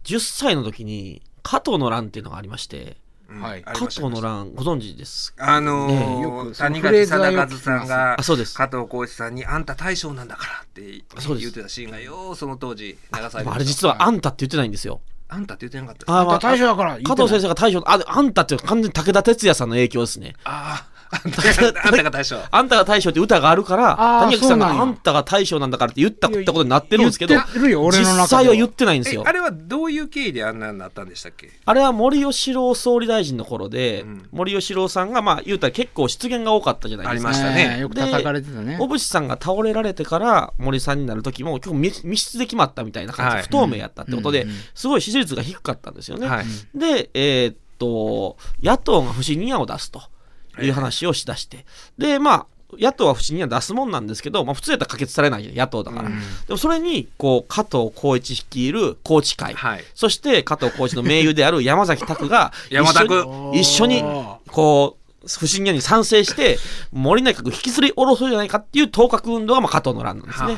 10歳の時に加藤の乱っていうのがありましてうん。はい。加藤の乱ご存知ですあのねーよくその谷垣貞和さんがあそうです。加藤浩一さんに「あんた大将なんだから」ってそうです言ってたシーンがようその当時流されてあれ実はあんたって言ってないんですよあんたって言ってなかったああんた大将だから加藤先生が大将ああんたって完全に武田鉄矢さんの影響ですね。あああんたがあんたが大将。あんたが大将って歌があるから谷垣さんがあんたが大将なんだからって言ったってことになってるんですけど実際は言ってないんですよ。えあれはどういう経緯であんなになったんでしたっけ？あれは森喜朗総理大臣の頃で、うん。森喜朗さんがまあ言うたら結構失言が多かったじゃないですか。ありましたね。えーよく叩かれてたね。小渕さんが倒れられてから森さんになる時も結構密密室で決まったみたいな感じではい。不透明やったってことで、うんうん。すごい支持率が低かったんですよね。はい。で、えーっと野党が不信任案を出すという話をしだして、でまあ野党は不信任案出すもんなんですけど、まあ、普通やったら可決されない野党だから、うん。でもそれにこう加藤浩一率いる宏池会、はい。そして加藤浩一の盟友である山崎拓が一緒に一緒にこう不信任案に賛成して森内閣引きずり下ろそうじゃないかっていう当確運動がまあ加藤の乱なんですね。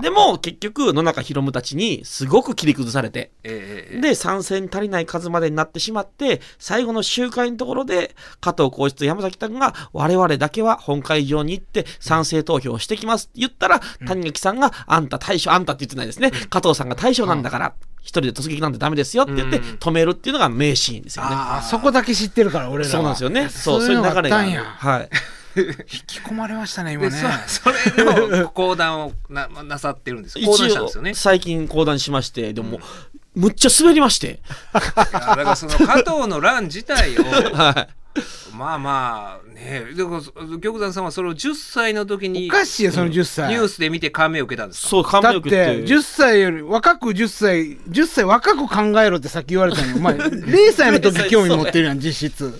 でも結局野中宏夢たちにすごく切り崩されてええええで参戦足りない数までになってしまって最後の集会のところで加藤浩一と山崎拓が我々だけは本会場に行って賛成投票をしてきますって言ったら、谷垣さんがあんた大将あんたって言ってないですね、加藤さんが大将なんだから、一人で突撃なんてダメですよって言ってうん止めるっていうのが名シーンですよね。あそこだけ知ってるから俺らはそうなんですよね。そう、そういう流れがはい。引き込まれましたね今でねそそれの講談をななさってるんですよ講談したんですよね最近講談しまして、でも、むっちゃ滑りまして。だからその加藤の乱自体を はい。まあまあね。でも玉山さんはそれを10歳の時におかしいよその10歳。ニュースで見て感銘を受けたんですか？そう、感銘を受だってけて。10歳より若く10歳10歳若く考えろってさっき言われたの。お前 0歳の時興味持ってるやん実質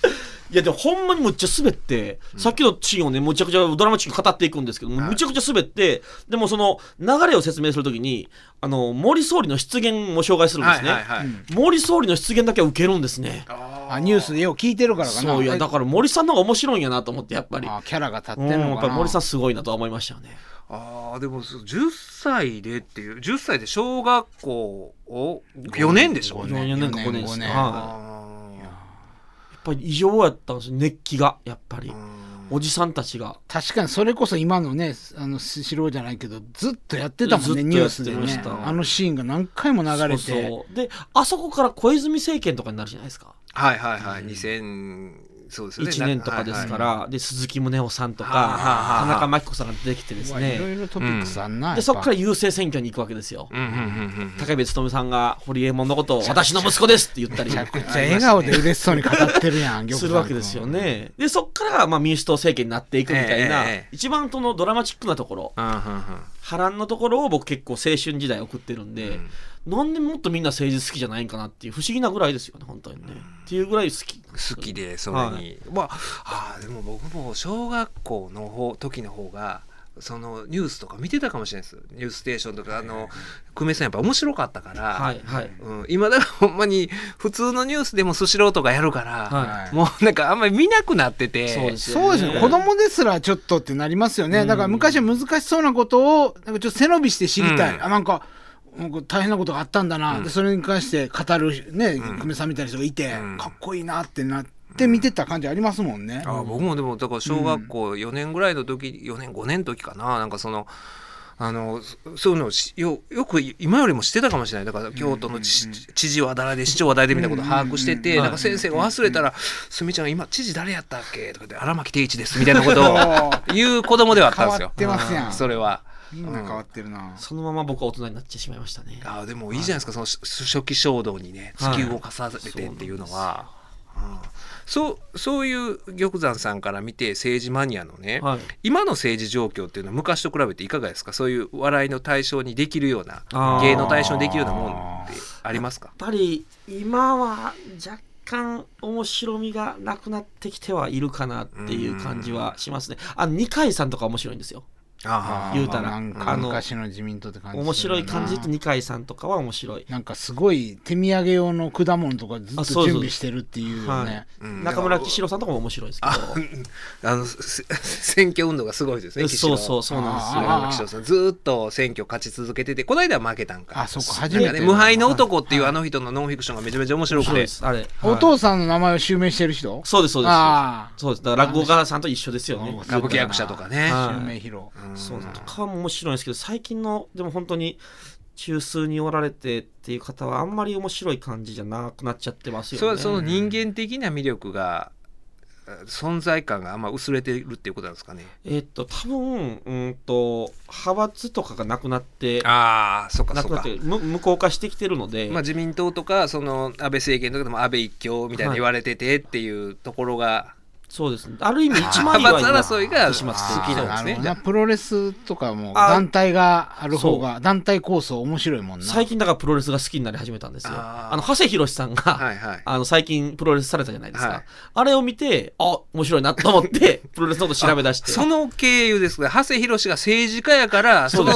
いやでもほんまにむっちゃ滑って、さっきのシーンをねむちゃくちゃドラマチックに語っていくんですけどむちゃくちゃ滑ってでもその流れを説明するときにあの森総理の出現も紹介するんですね、はいはいはい。森総理の出現だけは受けるんですね。あニュースでよう聞いてるからかな。そういやだから森さんの方が面白いんやなと思ってやっぱり。あキャラが立ってうんやっるのかな。ぱり森さんすごいなとは思いましたよね。ああ、でも、そう10歳でっていう、10歳で小学校を4年でしょ？五4年か5年です五年はいぱり異常やったんですよ熱気がやっぱり。おじさんたちが。確かにそれこそ今のねあのスシローじゃないけどずっとやってたもんねニュースでね。あのシーンが何回も流れて。そうそう。であそこから小泉政権とかになるじゃないですか。はいはいはい。2000、そうですよね。1年とかですから、で鈴木宗男さんとか、はあはあはあ田中真紀子さんが出てきてですうわいろねいろトピックスあんな、でそこから郵政選挙に行くわけですよ、うんうんうんうん。高部勉さんが堀江門のことを私の息子ですって言ったり。めちゃくちゃ笑顔で嬉しそうに語ってるやん するわけですよね。でそっからまあ民主党政権になっていくみたいな、ええええ。一番そのドラマチックなところ。うんうんうん。波乱のところを僕結構青春時代送ってるんで、なんでもっとみんな政治好きじゃないんかなっていう不思議なぐらいですよね本当にね、っていうぐらい好き。好きでそれに、はい。まああーでも僕も小学校の方時の方がそのニュースとか見てたかもしれないです。ニュースステーションとかあの久米さんやっぱ面白かったから、はいはい。うん、今だからほんまに普通のニュースでもスシローとかやるから、はい。もうなんかあんまり見なくなってて。そうですよそうですね。子供ですらちょっとってなりますよね。だから昔は難しそうなことをなんかちょっと背伸びして知りたい、うん。あなんか大変なことがあったんだな、でそれに関して語るね久米さんみたいな人がいて、うん。かっこいいなってなって見てた感じありますもんね、あ僕もでもだから小学校4年ぐらいの時、4年5年の時かな。なんかそのあのそそういうのをしよよく今よりも知ってたかもしれない。だから京都の知,、知事は誰で市長は誰でみたいなことを把握してて、なんか先生が忘れたら「すみちゃん今知事誰やったっけ?」とかで「荒牧定一です」みたいなことを 言う子供ではあったんですよ。変わってますやんそれは。みんな変わってるな、そのまま僕は大人になってしまいましたね。あーでもいいじゃないですか、その初初期衝動にね突き動かされてっていうのは、うん。そうそういう玉山さんから見て政治マニアのね、はい。今の政治状況っていうのは昔と比べていかがですか？そういう笑いの対象にできるような芸の対象にできるようなもんってありますか？やっぱり今は若干面白みがなくなってきてはいるかなっていう感じはしますね。あの二階さんとか面白いんですよ。あ言うたら。なんかあの昔の自民党って感じ面白い感じと二階さんとかは面白い。なんかすごい手土産用の果物とかずっとあそうそう。準備してるっていうよはねい。うん。中村喜郎さんとかも面白いですけど。あのせ選挙運動がすごいですね岸そう田そうそうなんですあ中村喜郎さん。ずーっと選挙勝ち続けててこの間は負けたんか。あそうかなん初めてかね無敗の男っていうあの人のノンフィクションがめちゃめちゃ面白くて。面白いです。あれ。おはい。父さんの名前を襲名してる人？そうですそうです。そうです。だから落語家さんと一緒ですよね。歌舞伎役者とかね。はい。襲名披露そうとかも面白いんですけど最近のでも本当に中枢におられてっていう方はあんまり面白い感じじゃなくなっちゃってますよね。そその人間的な魅力がえ存在感があんま薄れてるっていうことなんですかね。えっと多分うんと派閥とかがなくなってああそっかそっか。なくなってむ無効化してきてるので、まあ、自民党とかその安倍政権とかでも安倍一強みたいに言われててっていうところが、そうです。ねある意味一枚派岩閥争いがします好きなんですね。プロレスとかもあ団体がある方が団体構想面白いもんな。最近だからプロレスが好きになり始めたんですよ。あの長谷博さんが、はいはい。あの最近プロレスされたじゃないですか、はい。あれを見てあ面白いなと思って プロレスのこと調べ出して。その経由ですが長谷博が政治家やからその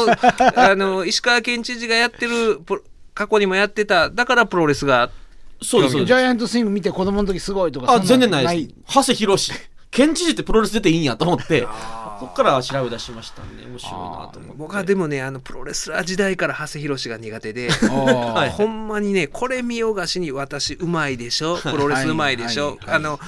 あの石川県知事がやってるプロ過去にもやってただからプロレスがそうですジャイアントスイング見て子供の時すごいとかあ全然ない。です。長谷博 県知事ってプロレス出ていいんやと思って。そっから調べ出しましたんで面白いなと思って。僕はでもねあのプロレスラー時代から長谷博が苦手で はい。ほんまにねこれ見よがしに私うまいでしょ？プロレスうまいでしょ、はい。はい。はいあの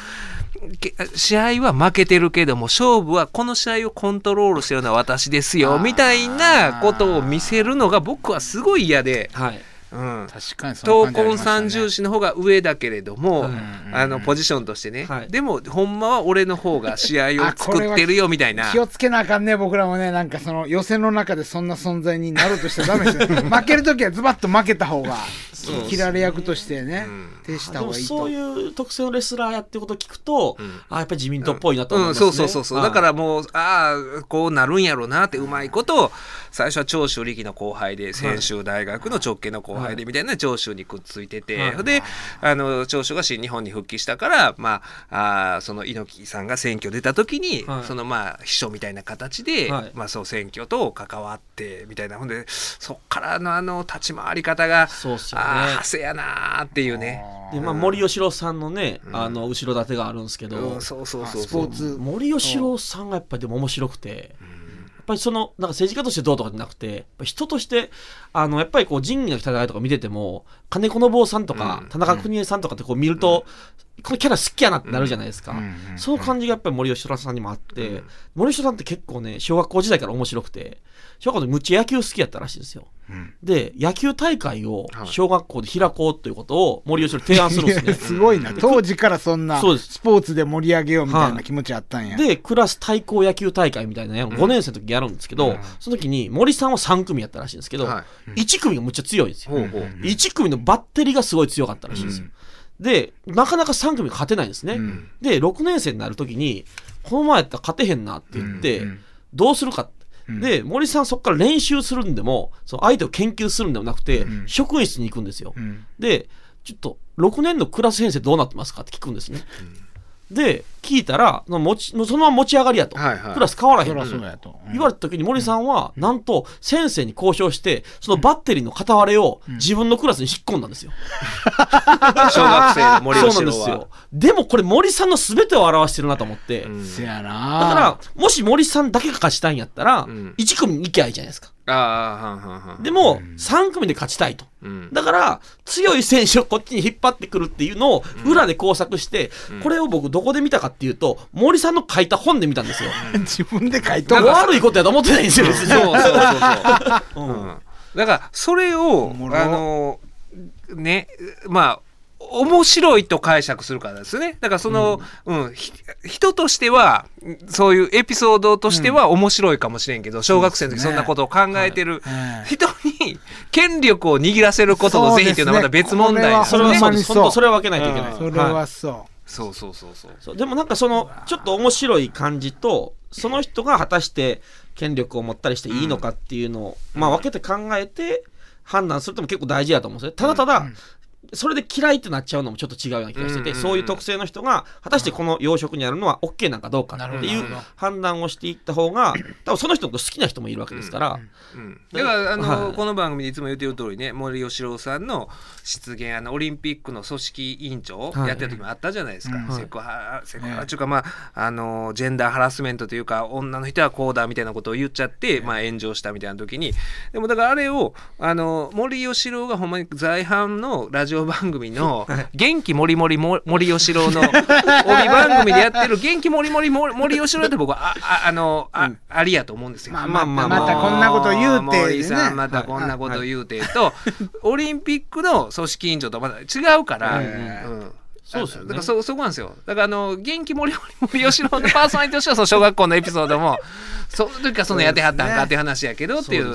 け試合は負けてるけども勝負はこの試合をコントロールしてるのは私ですよみたいなことを見せるのが僕はすごい嫌で、はいうん、確かに闘魂三重視の方が上だけれども、んあのポジションとしてね、はい。でもほんまは俺の方が試合を作ってるよみたいな。気をつけなあかんね僕らもね。なんかその予選の中でそんな存在になろうとしちゃダメですよ。負ける時はズバッと負けた方がそう切られ役としてねうん。徹した方がいいと。そういう特性のレスラーやってることを聞くと、ん。あやっぱり自民党っぽいなと思いうん、ますね、そうそうそうそう、はい。だからもうああこうなるんやろうなってうまいことを最初は長州力の後輩で専修大学の直系の後輩でみたいな長州にくっついてて、はいであの長州が新日本に復帰したから、まあ、あーその猪木さんが選挙出た時に、はい。そのまあ秘書みたいな形で、はい。まあ、そう選挙と関わってみたいなほんでそっからのあの立ち回り方がそうっすよね。ああやなーっていうね。で、まあ、森喜朗さんのね、あの、後ろ盾があるんですけど、うん、そうそうそうスポーツ。森喜朗さんがやっぱりでも面白くて、やっぱりその、なんか政治家としてどうとかじゃなくて、人として、あの、やっぱりこう、仁義の戦いとか見てても、金子信夫さんとか、うん。田中邦衛さんとかってこう見ると、このキャラ好きやなってなるじゃないですか。うん。その感じがやっぱり森喜朗さんにもあって、森喜朗さんって結構ね、小学校時代から面白くて、小学校でむっちゃ野球好きやったらしいんですよ。うんで、野球大会をはい小学校で開こうということを森吉郎提案するんですね。すごいな。当時からそんなそうですスポーツで盛り上げようみたいはない気持ちあったんや。で、クラス対抗野球大会みたいなのを5年生の時にやるんですけど、その時に森さんは3組やったらしいんですけど、は1組がむっちゃ強いんですよ。ほうほう1組のバッテリーがすごい強かったらしいんですよ。で、なかなか3組勝てないんですね。んで、6年生になる時に、この前やったら勝てへんなって言って、どうするかって。うんで、森さんそこから練習するんでも、その相手を研究するんでもなくて、うん職員室に行くんですよ。うんで、ちょっと、6年のクラス編成どうなってますかって聞くんですね。で、聞いたら、その持ちそのまま持ち上がりやと。はいはいクラス変わらへんと。うん言われた時に森さんは、なんと先生に交渉して、そのバッテリーの片割れを自分のクラスに引っ込んだんですよ。小学生の森そう吉郎はなんですよ。でもこれ森さんの全てを表してるなと思って。うんせやな。だから、もし森さんだけが勝ちたいんやったら、ん1組に行きゃいいじゃないですか。ああはんはんはん。でも、3組で勝ちたいと。うん。だから、強い選手をこっちに引っ張ってくるっていうのを裏で工作して、これを僕どこで見たかっていうと、森さんの書いた本で見たんですよ。自分で書いとるなんか悪いことやと思ってないんですよ、別に。そうそうそうそう。うん。うん。だから、それをあの、ね、まあ、面白いと解釈するからですね。だからその、うん、ひ人としては、そういうエピソードとしては面白いかもしれんけど、小学生の時そんなことを考えてるはい。人に権力を握らせることの是非っていうのはまた別問題ですよね。それはそうそう本当それは分けないといけない。それはそそうそうそうそう。そう。でもなんかそのちょっと面白い感じとその人が果たして権力を持ったりしていいのかっていうのを、まあ分けて考えて判断するっても結構大事だと思うんですよただただ、それで嫌いってなっちゃうのもちょっと違うような気がしてて、うんうんうんそういう特性の人が果たしてこの養殖にあるのは OK なんかどうかっていう判断をしていった方が多分その人のこと好きな人もいるわけですから、うんだからあの、はい。この番組でいつも言ってる通りね森喜朗さんの出現あのオリンピックの組織委員長はい。やってる時もあったじゃないですか、うん。セクハラセクハラねっていうかまああのジェンダーハラスメントというか女の人はこうだみたいなことを言っちゃって、まあ、炎上したみたいな時に。でもだからあれをあの森喜朗がほんまに在阪のラジオ番組の 「元気もりもりも森喜朗」の帯番組でやってる「元気もりもりも森喜朗」って僕はあああのあ,、ありやと思うんですよ。まあまあまあまたこんなこと言うて森さねんまたこんなこと言うてと、オリンピックの組織委員長とまた違うから、えうんそうですよね。だからそそこなんですよ。だからあの元気森森吉郎のパーソナリティとしてはその小学校のエピソードも その時からそのやってはったんかっていう話やけどっていう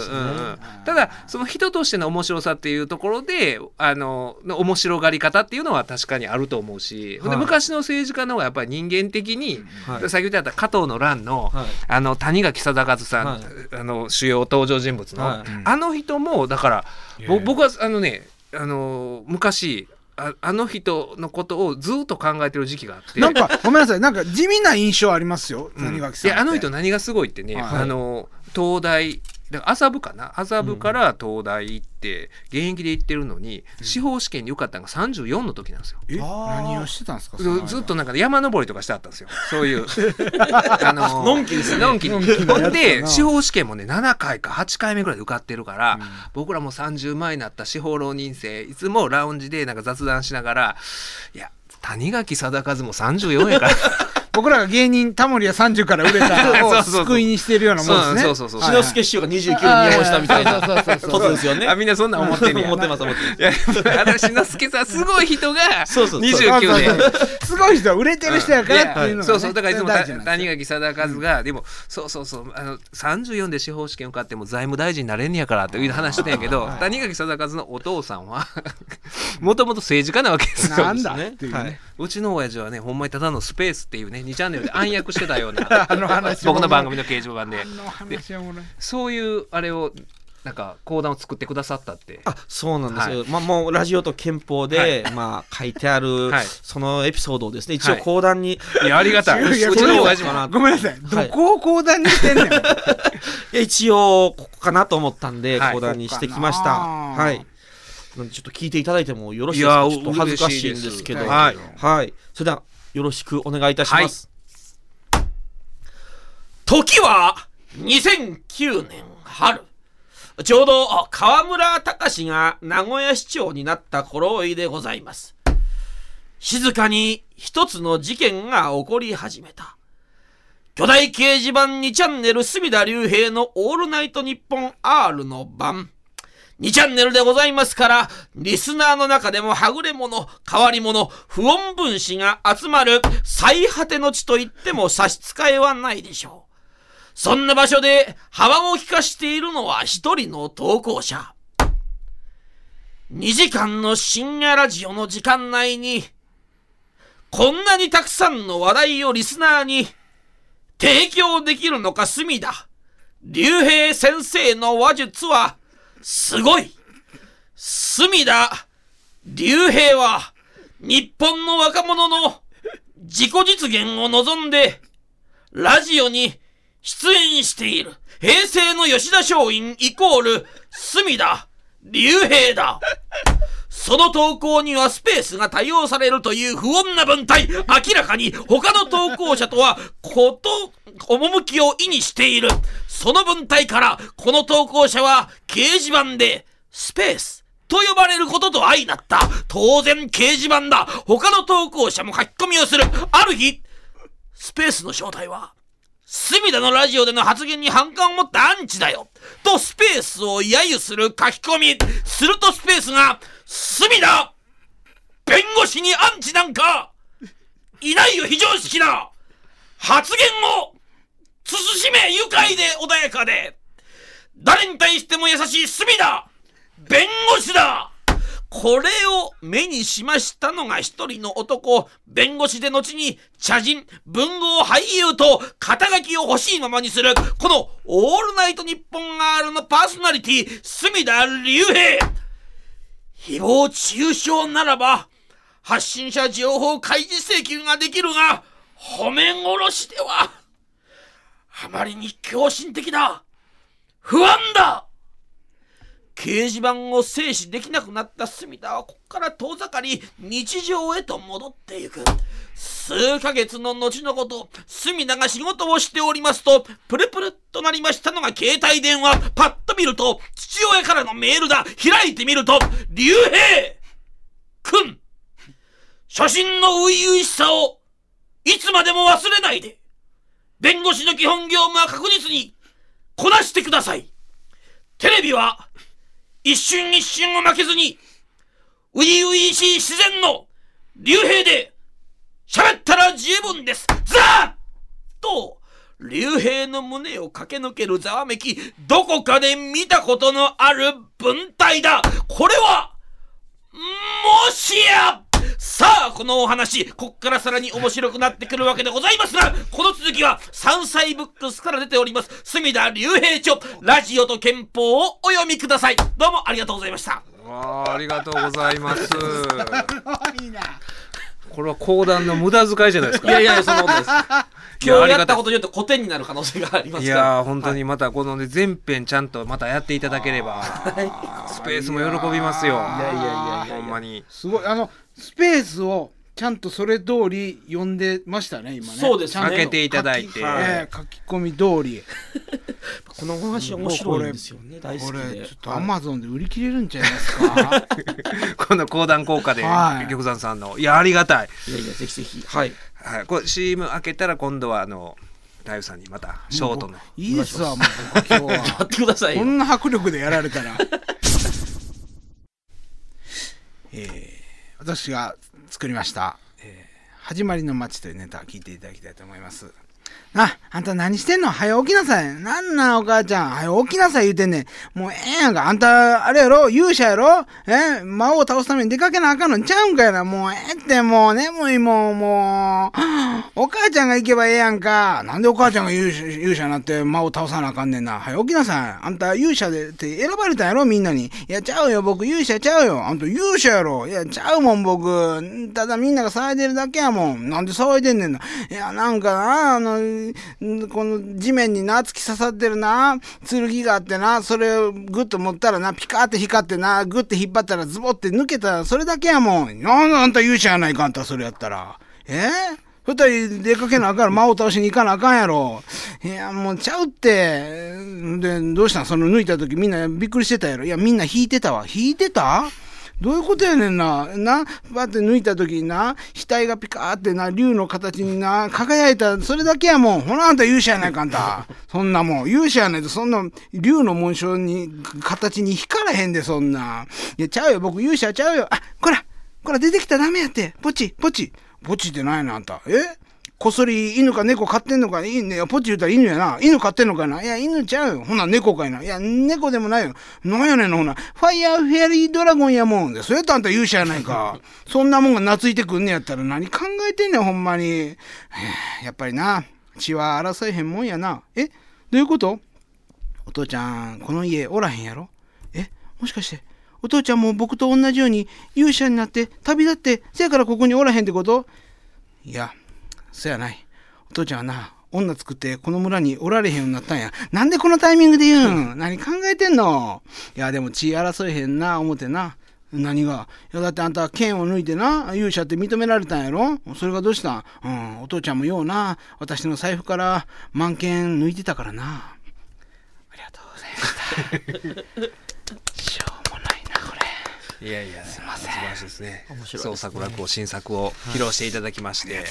ただその人としての面白さっていうところであのの面白がり方っていうのは確かにあると思うし、はい。で昔の政治家の方がやっぱり人間的に、はい。先ほど言った加藤の乱の,、はいあの谷垣貞和さん、はい。あの主要登場人物の、はい。あの人もだからぼ僕はあのねあの昔ああの人のことをずっと考えてる時期があって。なんかごめんなさい。なんか地味な印象ありますよ。うん。谷垣さんって。いやあの人何がすごいってね、はい。あの東大だから麻布かな？麻布から東大行って、現役で行ってるのに、司法試験に受かったのが34の時なんですよ。え？何をしてたんですか？ずずっとなんか山登りとかしてあったんですよ。そういう。あののんきですねのんきに。ほんで、司法試験もね、7回か8回目ぐらいで受かってるから、僕らも30前になった司法浪人生、いつもラウンジでなんか雑談しながら、いや、谷垣貞和も34やから。僕らが芸人タモリは30から売れたを そうそうそう。救いにしてるようなもんですね。そうそうそうそう。はい志の輔師匠が29に日本したみたいなことですよね。あ、みんなそんなん思ってんねや。思ってます、思ってます。いや、私のすけさん、すごい人がそうそうそう。29で。そうそうそう。すごい人は売れてる人やからっていうのそうそう。だからいつも谷垣貞和が、でもそうそうそう。あの34で司法試験受かっても財務大臣になれんねやからという話してんやけど、谷垣貞和のお父さんはもともと政治家なわけですよ。なんだ。うちの親父はね、ほんまにただのスペースっていうね、2チャンネルで暗躍してたような、あの話僕の番組の掲示板で。そういうあれを、なんか講談を作ってくださったって。あそうなんですよ、はまあ、もうラジオと憲法で、まあ、書いてある、はい。そのエピソードをですね一応はい講談に、いや、ありがたい。うちの親父もこれはごめんなさい。どこを講談にしてんねん、いや一応ここかなと思ったんではい。講談にしてきました。はい。ちょっと聞いていただいてもよろしいですか？ちょっと恥ずかしいんですけど。嬉しい。はい、それではよろしくお願いいたします、時は2009年春。ちょうど河村隆が名古屋市長になった頃合いでございます。静かに一つの事件が起こり始めた。巨大掲示板2チャンネル隅田隆平のオールナイトニッポン R の番。2チャンネルでございますから、リスナーの中でもはぐれ者、変わり者、不穏分子が集まる最果ての地と言っても差し支えはないでしょう。そんな場所で幅を利かしているのは一人の投稿者。2時間の深夜ラジオの時間内に、こんなにたくさんの話題をリスナーに提供できるのか隅田。竜兵先生の話術は、すごい。隅田、竜兵は、日本の若者の自己実現を望んで、ラジオに出演している。平成の吉田松陰イコール、隅田、竜兵だ。その投稿にはスペースが多用されるという不穏な文体、明らかに他の投稿者とはこと、趣を意にしている。その文体から、この投稿者は掲示板でスペースと呼ばれることと相なった。当然掲示板だ。他の投稿者も書き込みをする。ある日、スペースの正体は、隅田のラジオでの発言に反感を持ったアンチだよとスペースを揶揄する書き込み。するとスペースが、隅田弁護士にアンチなんかいないよ非常識な発言を慎め愉快で穏やかで誰に対しても優しい隅田弁護士だ。これを目にしましたのが一人の男、弁護士で後に茶人、文豪俳優と肩書きを欲しいままにする、このオールナイトニッポン R のパーソナリティ、隅田隆平。誹謗中傷ならば、発信者情報開示請求ができるが、褒め殺しでは、あまりに狂信的だ。不安だ掲示板を制止できなくなった隅田はここから遠ざかり日常へと戻っていく数ヶ月の後のこと隅田が仕事をしておりますとプルプルっとなりましたのが携帯電話。パッと見ると父親からのメールだ。開いてみると竜兵くん。初心の初々しさをいつまでも忘れないで。弁護士の基本業務は確実にこなしてください。テレビは一瞬一瞬を負けずに、ういういしい自然の竜兵で喋ったら十分です。ザーッと、竜兵の胸を駆け抜けるざわめき、どこかで見たことのある文体だ。これは、もしやさあ、このお話、こっからさらに面白くなってくるわけでございますが、この続きは、山菜ブックスから出ております、隅田竜兵著、ラジオと憲法をお読みください。どうもありがとうございました。わあありがとうございます。いいなこれは講談の無駄遣いじゃないですか。いやいや、そんなことです。いや今日やありがたいったことによって古典になる可能性がありますいから。やー本当にまたこのね全編ちゃんとまたやっていただければスペースも喜びますよ。いやいやいやいやほんまに。すごいあのスペースをちゃんとそれ通り読んでましたね今ねそうですね開けていただいて書き,、ええ書き込み通り このお話面白いんですよね。大好こきで。れちょっとアマゾンで売り切れるんちゃいますか？この講談効果ではい玉山さんのいやありがたい。いやいや、ぜひぜひ。はい。はい、これ CM 開けたら今度はあの太夫さんにまたショートの。いいですわもう僕今日やは ってくださいよ。こんな迫力でやられたらえー私が作りました、えー始まりの街」というネタを聞いていただきたいと思います。あ、あんた何してんの？早起きなさい。なんなんお母ちゃん。早起きなさい言うてんねん。もうええやんか。あんた、あれやろ？勇者やろ？え魔王を倒すために出かけなあかんの？ちゃうんかやな。もうええって、もう眠いもん、もう。お母ちゃんが行けばええやんか。なんでお母ちゃんが勇者勇者になって魔王倒さなあかんねんな？早起きなさい。あんた勇者でって選ばれたんやろ？みんなに。いや、ちゃうよ。僕勇者ちゃうよ。あんた勇者やろ？いや、ちゃうもん、僕。ただみんなが騒いでるだけやもん。なんで騒いでんねんな？いや、なんかな、あの、この地面にな、突き刺さってるな、剣があってな、それをグッと持ったらな、ピカーって光ってな、グッて引っ張ったらズボって抜けたら、それだけやもん。なんであんた勇者やないか、んたそれやったら。え？二人出かけなあかん魔王倒しに行かなあかんやろ。いや、もうちゃうって。で、どうしたん？その抜いた時みんなびっくりしてたやろ。いや、みんな引いてたわ。引いてた？どういうことやねんな。な、バって抜いた時にな、額がピカーってな、竜の形にな、輝いた、それだけやもん。ほら、あんた勇者やないか、あんた。そんなもん。勇者やないと、そんな、竜の紋章に、形に光らへんで、そんな。いや、ちゃうよ。僕勇者ちゃうよ。あ、こら、こら、出てきたらダメやって。ポチ、ポチ。ポチってないな、あんた。え？こっそり犬か猫飼ってんのか？いいね。ポチ言うたら犬やな。犬飼ってんのかな？いや、犬ちゃうよ。ほな、猫かいな。いや、猫でもないよ。なんやねんの、ほな。ファイヤーフェアリードラゴンやもん。で、それやったらあんた勇者やないか。そんなもんが懐いてくんねやったら何考えてんねん、ほんまに。やっぱりな、血は争えへんもんやな。えどういうこと？お父ちゃん、この家おらへんやろ？えもしかして、お父ちゃんも僕と同じように勇者になって旅立って、せやからここにおらへんってこと？いや、そやない。お父ちゃんはな、女作ってこの村におられへんようになったんや。なんでこのタイミングで言うん？何考えてんの？いや、でも血争えへんな、思ってな。何が？いや、だってあんた剣を抜いてな、勇者って認められたんやろ？それがどうした？んうん、お父ちゃんもような、私の財布から万剣抜いてたからな。ありがとうございました。しょうもないな、これ。いやいや、すみません。素晴らしいですね。面白いですね創作落語新作を披露していただきまして。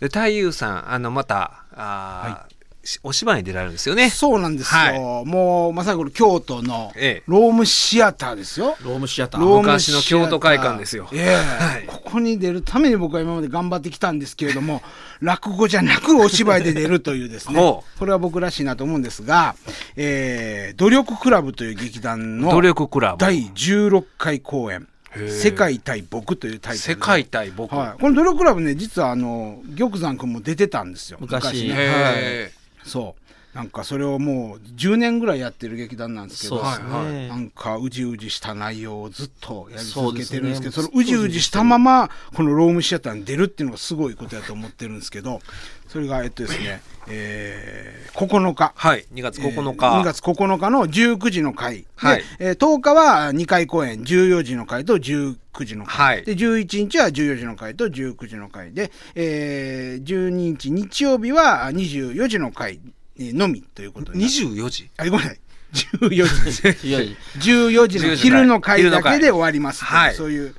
で、太夫さん、あの、また、あーしお芝居に出られるんですよね。そうなんですよ。はもう、まさにこれ京都のええロームシアターですよ。ロームシアター。昔の京都会館ですよええはいここに出るために僕は今まで頑張ってきたんですけれども、落語じゃなくお芝居で出るというですね ほ、これは僕らしいなと思うんですが、えー、努力クラブという劇団の努力クラブ。第16回公演、世界対僕というタイトルで世界対僕。はい。この努力クラブね、実はあの、玉山君も出てたんですよ。昔ね。はいへそう。なんかそれをもう10年ぐらいやってる劇団なんですけど、ね。はいなんかうじうじした内容をずっとやり続けてるんですけど、そのうじうじしたまま、このロームシアターに出るっていうのがすごいことやと思ってるんですけど、それが、えっとですね、えー、9日。はい。2月9えー日。2月9日の19時の回。はいで、えー10日は2回公演、14時の回と19時の回。はいで、11日は14時の回と19時の回で、えー、12日日曜日は24時の回えーのみということになって24時？あ、ごめんなさい。14時です。いやいや14時の昼の回だけで終わります。はいそういう。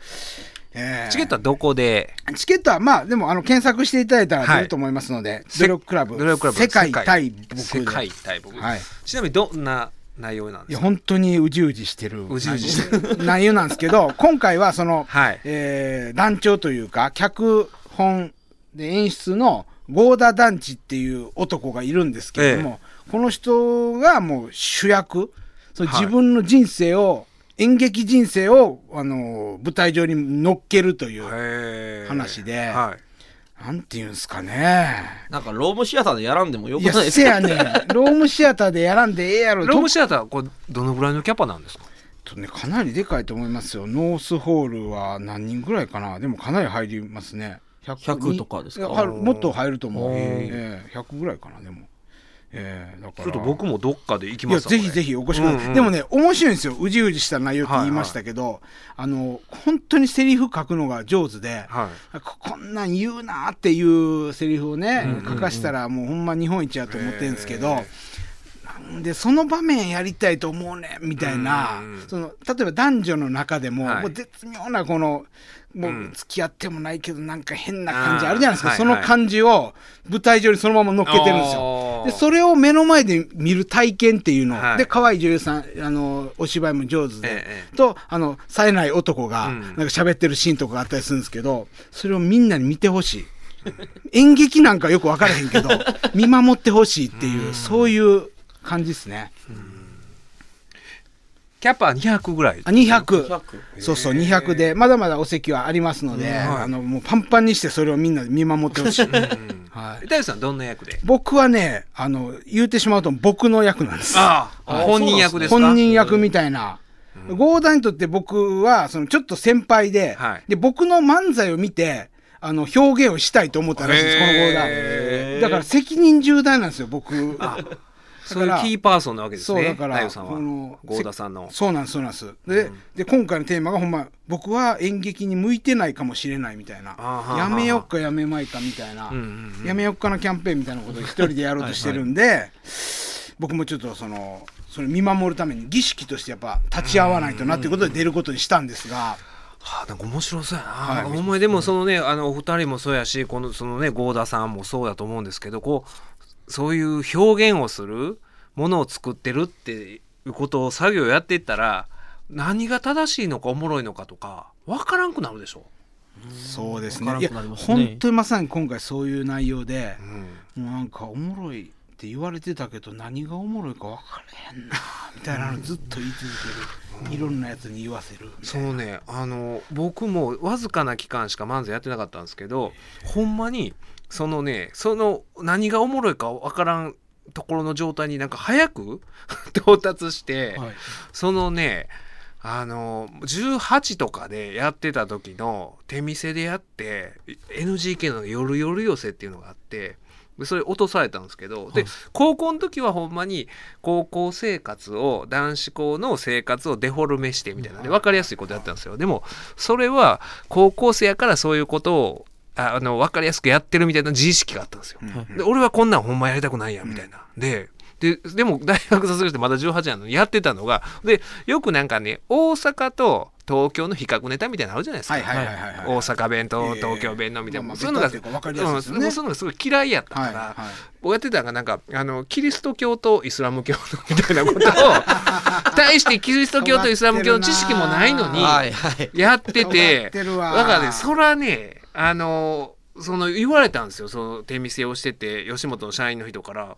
えーチケットはどこで？チケットは、まあ、でも、あの、検索していただいたら出ると思いますので、せ努力クラブ。努力クラブ世界対僕で。世界対僕。はい。ちなみにどんな内容なんいや、ですか？本当にうじうじしてる。うじうじして内容なんですけど、今回はその、はいえー、団長というか、脚本で演出の合田団地っていう男がいるんですけれども、この人がもう主役、そのはい自分の人生を、演劇人生を、あの、舞台上に乗っけるという、話ではい。なんていうんですかね。なんかロームシアターでやらんでもよいや、くないですか？せやねん。ロームシアターでやらんでええやろ。ロームとシアター、これ、どのぐらいのキャパなんですか？とね、かなりでかいと思いますよ。ノースホールは何人ぐらいかな。でもかなり入りますね。100とかですか？もっと入ると思う。ええ100ぐらいかな、でも。ええだから。ちょっと僕もどっかで行きますわぜひぜひお越しください。うんうんでもね、面白いんですよ。うじうじした内容って言いましたけど、あの、本当にセリフ書くのが上手で、はい。ここんなん言うなっていうセリフをね、うんうんうん書かしたらもうほんま日本一やと思ってるんですけどへ、なんでその場面やりたいと思うねんみたいな、その例えば男女の中でも,、はい。もう絶妙なこのもううん。付き合ってもないけどなんか変な感じあるじゃないですか、その感じを舞台上にそのまま乗っけてるんですよ。よでそれを目の前で見る体験っていうの、はい。で可愛い女優さんあのお芝居も上手で、ええとあの冴えない男がうん。なんか喋ってるシーンとかがあったりするんですけどそれをみんなに見てほしい。演劇なんかよく分からへんけど 見守ってほしいっていうそういう感じですね。キャパ200ぐらい。あ200 100そうそう200でまだまだお席はありますので、あのもうパンパンにしてそれをみんなで見守ってほしい、はい、大さんどんな役で？僕はねあの言うてしまうと僕の役なんです。ああ。本人役ですか？本人役みたいな。ゴーダにとって僕はそのちょっと先輩で,、はい。で僕の漫才を見てあの表現をしたいと思ったらしいですこのゴーへダだから責任重大なんですよ僕そういうキーパーソンなわけですそうねだから太陽さんは。郷田さんの。そうなんですそうなんです。で,、で今回のテーマがほんま僕は演劇に向いてないかもしれないみたいな。やめよっかやめまいかみたいな、うんうんうん。やめよっかのキャンペーンみたいなことを一人でやろうとしてるんで僕もちょっとそのそれ見守るために儀式としてやっぱ立ち会わないとなっていうことで出ることにしたんですが、はあ、なんか面白そうやな、はいなんかほんまにでもそのねあのお二人もそうやしこのそのね郷田さんもそうだと思うんですけどこうそういう表現をするものを作ってるっていうことを作業やっていったら何が正しいのかおもろいのかとか分からんくなるでしょ。そうですわからんね。いや本当にまさに今回そういう内容でう、ん。もうなんかおもろいって言われてたけど何がおもろいか分からへんなみたいなのずっと言い続ける、いろんなやつに言わせる。みたいうね。あの僕もわずかな期間しか漫才やってなかったんですけどほんまにそのねその何がおもろいかわからんところの状態になんか早く 到達して、はい。そのねあの18とかでやってた時の手店でやって NGK の夜夜寄せっていうのがあってでそれ落とされたんですけど、で高校の時はほんまに高校生活を男子校の生活をデフォルメしてみたいなで分かりやすいことやったんですよ。でもそれは高校生やからそういうことをああの分かりやすくやってるみたいな自意識があったんですよ。で俺はこんなんほんまやりたくないやんみたいな。でででも大学卒業してまだ18なのにやってたのがでよくなんかね大阪と東京の比較ネタみたいなのあるじゃないですか。はいはいはいはいはい大阪弁とええ東京弁のみたいな、そういうのがうんそういうのがすごい嫌いやったから、はいはい僕やってたのがなんかあのキリスト教とイスラム教のみたいなことを 対してキリスト教とイスラム教の知識もないのにやって尖てだからねそらねあのその言われたんですよ。その手店をしてて吉本の社員の人から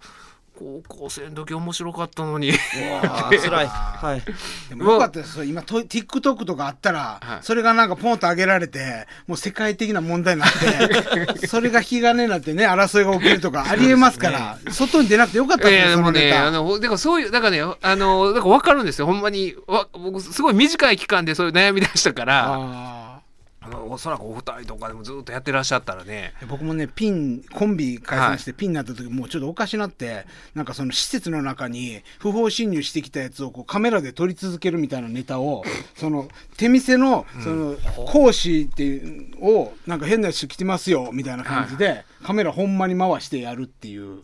高校生の時面白かったのに。辛い。はい。でもよかったです。よ今と TikTok とかあったら、はい。それがなんかポンと上げられてもう世界的な問題になって それが引き金になってね争いが起きるとかありえますから外に出なくてよかったいですよやでもね、そのネタ。あの、だからそういう、だからね、あの、だから分かるんですよ。ほんまに、わ僕、すごい短い期間でそういう悩み出したから、ああのおそらくお二人とかでもずっとやってらっしゃったらね、ー僕もねピンコンビ解散してピンになった時、もうちょっとおかしなってなんかその施設の中に不法侵入してきたやつをこうカメラで撮り続けるみたいなネタを その手店のその講師っていうのをなんか変な人来てますよみたいな感じで、カメラほんまに回してやるっていう。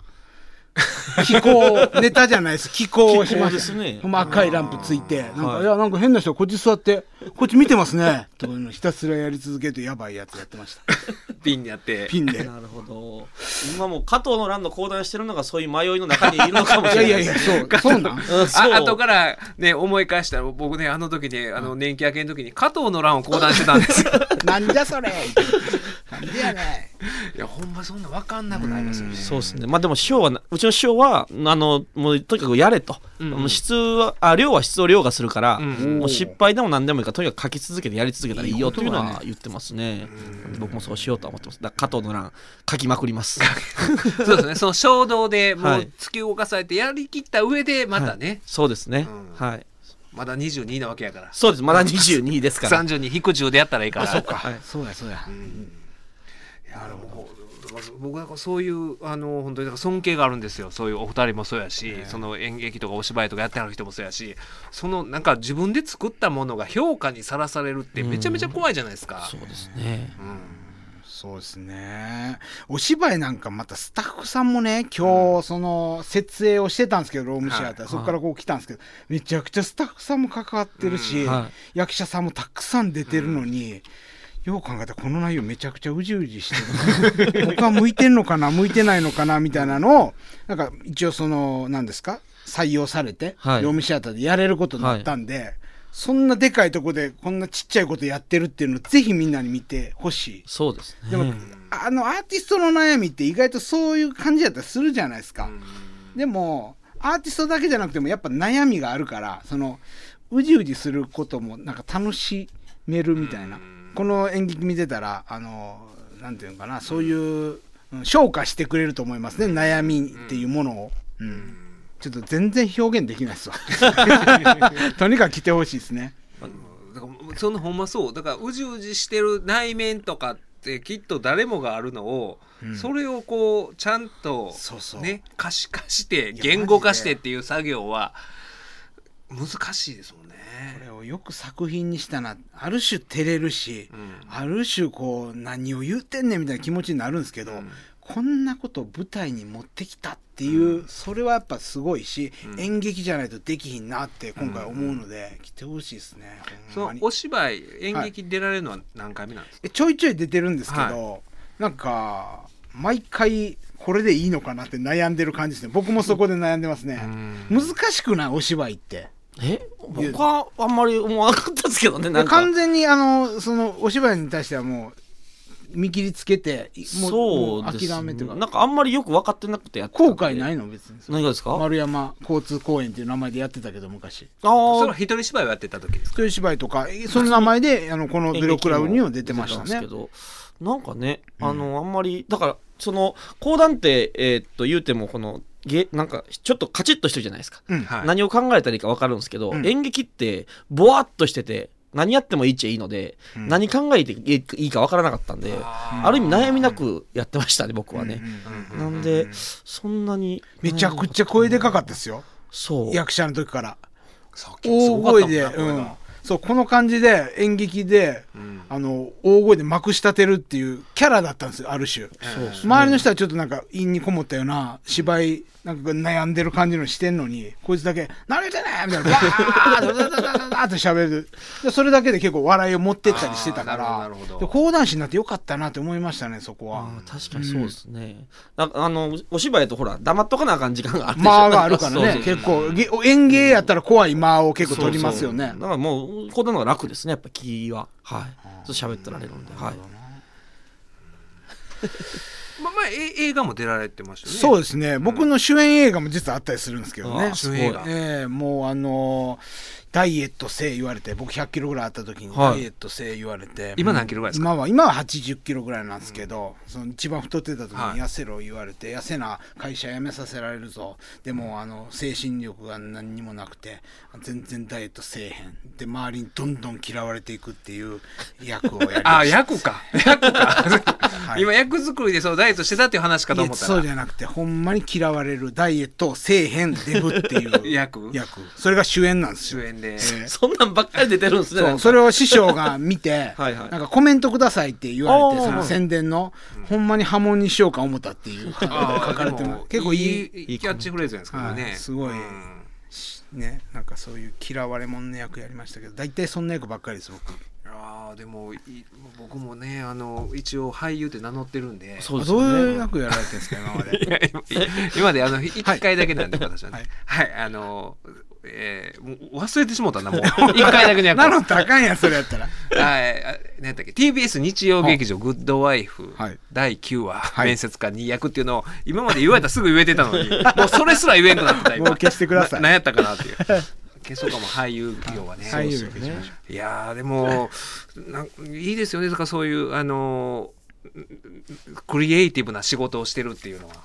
気候ネタじゃないです。気候をしま気候すですね。赤いランプついてなんか、はい。い、やなんか変な人こっち座ってこっち見てますね。とひたすらやり続けてやばいやつやってました。ピンにやって。ピンで。なるほど。今もう加藤の乱の講談してるのがそういう迷いの中にいるのかもしれない。いやいやいやそう そうなん？あ後からね思い返したら僕ねあの時ねあの年季明けの時に加藤の乱を講談してたんです。よ なんじゃそれ。なんでやねいやほんまそんな分かんなくなりますよね。そうですね。まあでも師匠はなうちの師匠はあのもうとにかくやれと、うん。もう質はあ量は質を量がするから、うん。もう失敗でも何でもいいからとにかく書き続けてやり続けたらいいよというのは言ってますね。僕もそうしようとは思ってます。だから加藤の乱書きまくります。そうですね。その衝動でもうはい。突き動かされてやりきった上でまたね、そうですね、うん。はい。まだ22なわけやから。そうです。まだ22ですから。32引く10でやったらいいから。そっか、はい。そうやそうや、なるほど僕なんかそういうあの本当に尊敬があるんですよ。そういうお二人もそうやし、その演劇とかお芝居とかやってはる人もそうやしそのなんか自分で作ったものが評価にさらされるってめちゃめちゃ怖いじゃないですか。そうですね。そうですね。お芝居なんかまたスタッフさんもね今日その設営をしてたんですけどロームシアター、はい。そこからこう来たんですけどめちゃくちゃスタッフさんも関わってるし、うん。は役者さんもたくさん出てるのに、よう考えたらこの内容めちゃくちゃうじうじしてる。僕は向いてんのかな？向いてないのかな？みたいなのをなんか一応その何ですか？採用されて、はい。ロームシアターでやれることになったんで、そんなでかいとこでこんなちっちゃいことやってるっていうのをぜひみんなに見てほしい。そうですね。でも、あのアーティストの悩みって意外とそういう感じやったりするじゃないですか。でもアーティストだけじゃなくてもやっぱ悩みがあるからそのうじうじすることもなんか楽しめるみたいな、この演劇見てたらあのなんていうのかなそういう、うん消化してくれると思いますね悩みっていうものを、うん。ちょっと全然表現できないですわ。とにかく来てほしいですね。だからそのほんまそう。だからうじうじしてる内面とかってきっと誰もがあるのを、うん。それをこうちゃんとそうそう。ね可視化して言語化してっていう作業は難しいですもんね。これをよく作品にしたな。ある種照れるし、うん。ある種こう何を言うてんねんみたいな気持ちになるんですけど、うん。こんなことを舞台に持ってきたっていう、それはやっぱすごいし、うん。演劇じゃないとできひんなって今回思うので、来てほしいですねそのお芝居演劇出られるのは何回目なんですか、えちょいちょい出てるんですけど、なんか毎回これでいいのかなって悩んでる感じですね。僕もそこで悩んでますね、うん。難しくない？お芝居ってえ？僕はあんまり思わなかったですけどね、なんか。完全にあのそのお芝居に対してはもう見切りつけてもうもそうです、諦めてなんかあんまりよく分かってなくてやって後悔ないの別に何がですか、丸山交通公園っていう名前でやってたけど昔ああそれは一人芝居をやってた時ですか？一人芝居とかえその名前であのこのゼロクラブにも出てましたね。出てんですけど。なんかね、あの、あんまり、だから、その、講談って、えーっと、言うても、この、げなんか、ちょっとカチッとしてるじゃないですか。うんはい。何を考えたらいいか分かるんですけど、うん。演劇って、ぼわっとしてて、何やってもいいっちゃいいので、うん。何考えていいか分からなかったんで、あある意味悩みなくやってましたね、僕はね。うんなんで、そんなに。めちゃくちゃ声でかかったですよ。そう。役者の時から。大声で、うん、そうこの感じで演劇でうん。あの大声でまくし立てるっていうキャラだったんですよある種。周りの人はちょっとなんか陰にこもったような芝居なんか悩んでる感じのしてんのにこいつだけ「何言ってんねん!」みたいなバーダダダダって喋るでそれだけで結構笑いを持ってったりしてたからで講談師になってよかったなって思いましたねそこは。確かにそうですね。なんかあの、お芝居とほら、黙っとかなあかん時間がある間があるからねそうそう結構げ演芸やったら怖い間を結構取りますよねそうそうだからもう、こんなのが楽ですね、やっぱ気は。はい。ちょっと喋ってられるんで。はい。まあまあえ映画も出られてましたよね。そうですね、僕の主演映画も実はあったりするんですけどね。主演映画。ええもうあのーダイエットせえ言われて僕100キロぐらいあった時にはい。ダイエットせえ言われて、今何キロぐらいですか？今は今は80キロぐらいなんですけど、その一番太ってた時はい。に痩せろ言われて、痩せな会社辞めさせられるぞ。でもあの精神力が何にもなくて全然ダイエットせえへん。で周りにどんどん嫌われていくっていう役をやりました。あ役か。役か、はい。今役作りでそうダイエットしてたっていう話かと思ったら。そうじゃなくてほんまに嫌われるダイエットをせえへんデブっていう 役。役。それが主演なんですよ。主演で、ええ そんなんばっかり出てるんですね。そうそれを師匠が見て はいはい。なんかコメントくださいって言われてその宣伝の、ほんまに波紋にしようか思ったっていう書かれてでもる結構いいいいキャッチフレーズですけどね、はいすごい。うん。ねなんかそういう嫌われ者の役やりましたけど大体そんな役ばっかりです僕。あーでもい僕もねあの一応俳優って名乗ってるんで。そうですどう。いう役やられてるんですか今まで。今今まであの一回だけなんで私はね。ははいい、あのえー、もう忘れてしもうたなもう。一回だけの役。名乗ったらあかんやんそれやったら。はい、あ何やったっけ？TBS 日曜劇場「グッドワイフ」はい。第9話、はい。面接官に役っていうのを今まで言われたらすぐ言えてたのに。もうそれすら言えんくなってた今。もう消してください。な何やったかなっていう。消そうかも俳優業はね。俳優業消しましょいやーでもなんいいですよね。だからそういうあのクリエイティブな仕事をしてるっていうのは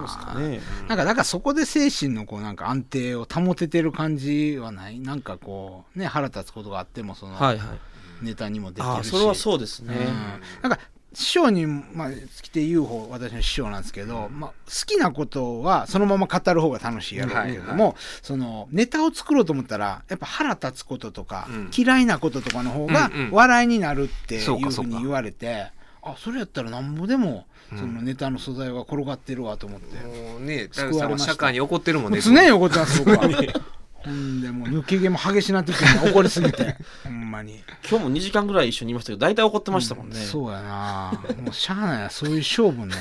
まあね。なんかだからそこで精神のこうなんか安定を保ててる感じはない？なんかこうね腹立つことがあってもそのはいはい。ネタにもできるし、それはそうですね。うん。なんか師匠に、まあ、来て言う方私の師匠なんですけど、まあ、好きなことはそのまま語る方が楽しいやろうけれども、そのネタを作ろうと思ったらやっぱ腹立つこととか、うん。嫌いなこととかの方がうんうん。笑いになるっていそうかそうかうふうに言われて、あそれやったらなんぼでもうん。そのネタの素材が転がってるわと思って、もうね救われました。社会に怒ってるもんね常に怒ってます僕はほんでも。う抜け毛も激しなってきて怒りすぎて。ほんまに。今日も2時間ぐらい一緒にいましたけど大体怒ってましたもんね、そうやな。もうしゃあないなそういう勝負ね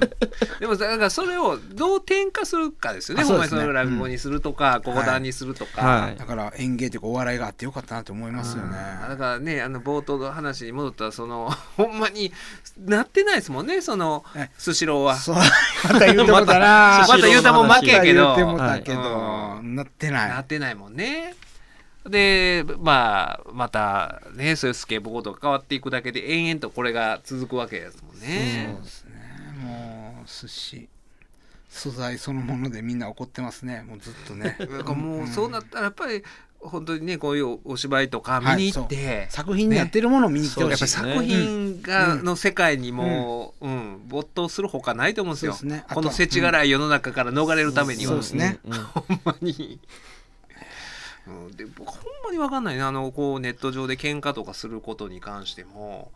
でもだからそれをどう転化するかですよね。あほんまにそうですね。その落語にするとか講談にするとか、はい。だから演芸というかお笑いがあってよかったなと思いますよね。だからねあの冒頭の話に戻ったらそのほんまになってないですもんねそのえスシローは。そうまた言うてもたな。また言うたもん負けやけど。また言うてもたけど、はなってないなってないもんね。でまあまたねそういうスケボーとか変わっていくだけで延々とこれが続くわけですもんね。そうですね。もう寿司。素材そのものでみんな怒ってますね。もうずっとね。だからもうそうなったらやっぱり本当にねこういうお芝居とか見に行って、作品になってるものを見に来てほやっしい、ぱり作品が、うんの世界にもう、うん没頭するほかないと思うんですよ。ね。この世知辛い世の中から逃れるためには。そうですね。ほんまに。うん、で僕ほんまに分かんないねあのこうネット上で喧嘩とかすることに関しても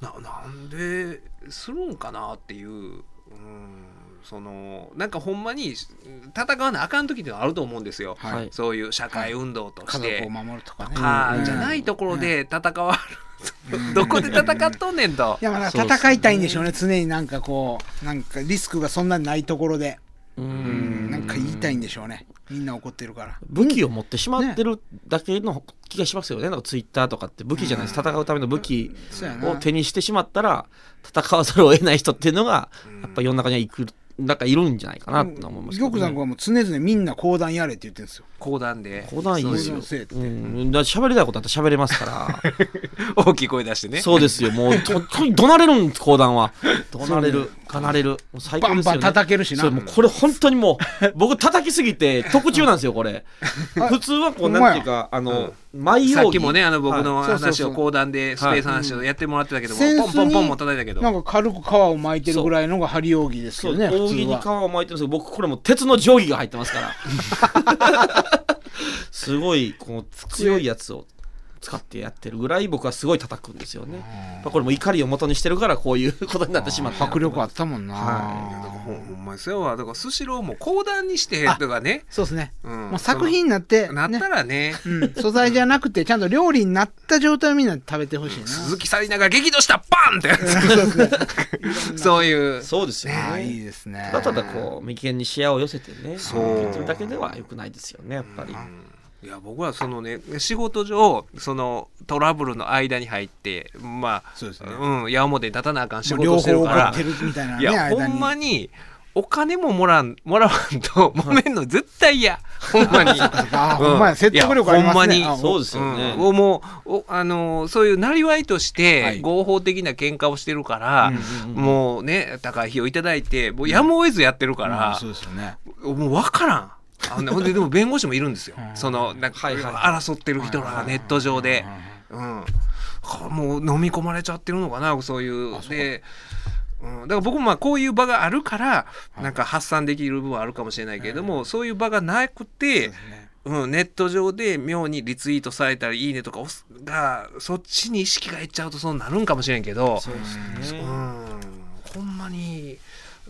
ななんでするんかなっていう、うん、そのなんかほんまに戦わなあかん時ってあると思うんですよ、はい。はいそういう社会運動として。家族を。守るとかね。じゃないところで戦わる、どこで戦っとんねんと。い。やま戦いたいんでしょうね常になんかこうなんかリスクがそんなにないところでううん。んなんか言いたいんでしょうね。みんな怒ってるから。武器を持ってしまってるだけの気がしますよね。なんかツイッターとかって武器じゃないです。戦うための武器を手にしてしまったら戦わざるを得ない人っていうのがやっぱ世の中にはいくなんかいるんじゃないかなと思いますけど、ね、玉さんはもう常々みんな講談やれって言ってるんですよ。講談で。講談いいですようん、だ喋りたいことあったら喋れますから。大きい声出してね。そうですよ。もうととに怒鳴れるんです講談は。怒鳴れるかなれる。もう最高ですよ、ね、バンバン叩けるしな。そうもうこれ本当にもう 僕叩きすぎて特注なんですよこれ。普通はこうなんていうかあの舞さ踊っきもねあの僕の話を講談でスペース話をやってもらってたけども、はいポンポンポンも叩いたけど。なんか軽く皮を巻いてるぐらいのが針扇ですそうよね扇に皮はを巻いてるんですけど僕これもう。鉄の定規が入ってますからすごいこう強いやつを使ってやってるぐらい僕はすごい叩くんですよね。やっぱこれも怒りを元にしてるからこういうことになってしまった迫力あったもんな、はほんほんまにそうやわ。だからスシローも講談にしてとかね、そうですね、うんもう作品になって、なったねらね。うん、素材じゃなくてちゃんと料理になった状態をみんな食べてほしいな。鈴木紗理奈が激怒したバンって。やつ そういう。そうですよああいねいですね。ただただこう眉間に視野を寄せてねそう。言ってるだけではよくないですよねやっぱり、いや僕はそのね仕事上そのトラブルの間に入ってまあそうですね。うん矢面に立たなあかん仕事してるから。方怒ってるみたいなねいやほ間に。んまにお金ももらんもらわんと揉めんの絶対嫌。ほんまに。あほんまや。説得力ありますね。ほんまに。あそうですよね、うん、もうおあのそういうなりわいとしはてい。合法的な喧嘩をしてるから、うんうんうんもうね高い費用いただいてもうやむを得ずやってるからうん、そうですよね。もう分からんあのほんででも弁護士もいるんですよ。うん。そのなんかはいはい。争ってる人らがネット上で、うん、もう飲み込まれちゃってるのかなそういう。で、うん、だから僕もまあこういう場があるからなんか発散できる部分はあるかもしれないけれども、そういう場がなくて、そうん、ネット上で妙にリツイートされたり「いいね」とかがそっちに意識がいっちゃうとそうなるんかもしれんけど。そうですね、うん。ほんまに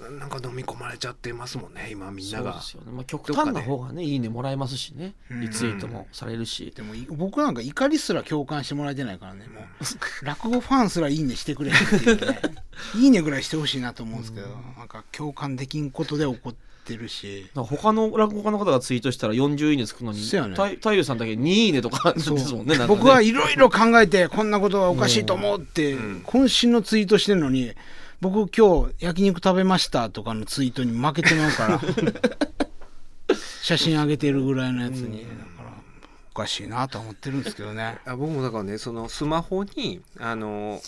なんか飲み込まれちゃってますもんね今みんなが。そうで。すよね、まあ、極端な方がねいいねもらえますしねうん。リツイートもされるし、でもい僕なんか怒りすら共感してもらえてないからねもう。落語ファンすらいいねしてくれっていうね。いいねぐらいしてほしいなと思うんですけどなんか共感できんことで怒ってるし。他の落語家の方がツイートしたら40いいねつくのにね。太太陽さんだけ2いいねとかですもんねね僕はいろいろ考えてこんなことはおかしいと思うって渾身のツイートしてるのに僕今日焼肉食べましたとかのツイートに負けてまうから。写真上げてるぐらいのやつに。だからおかしいなとは思ってるんですけどね。あ僕もだからねそのスマホにあの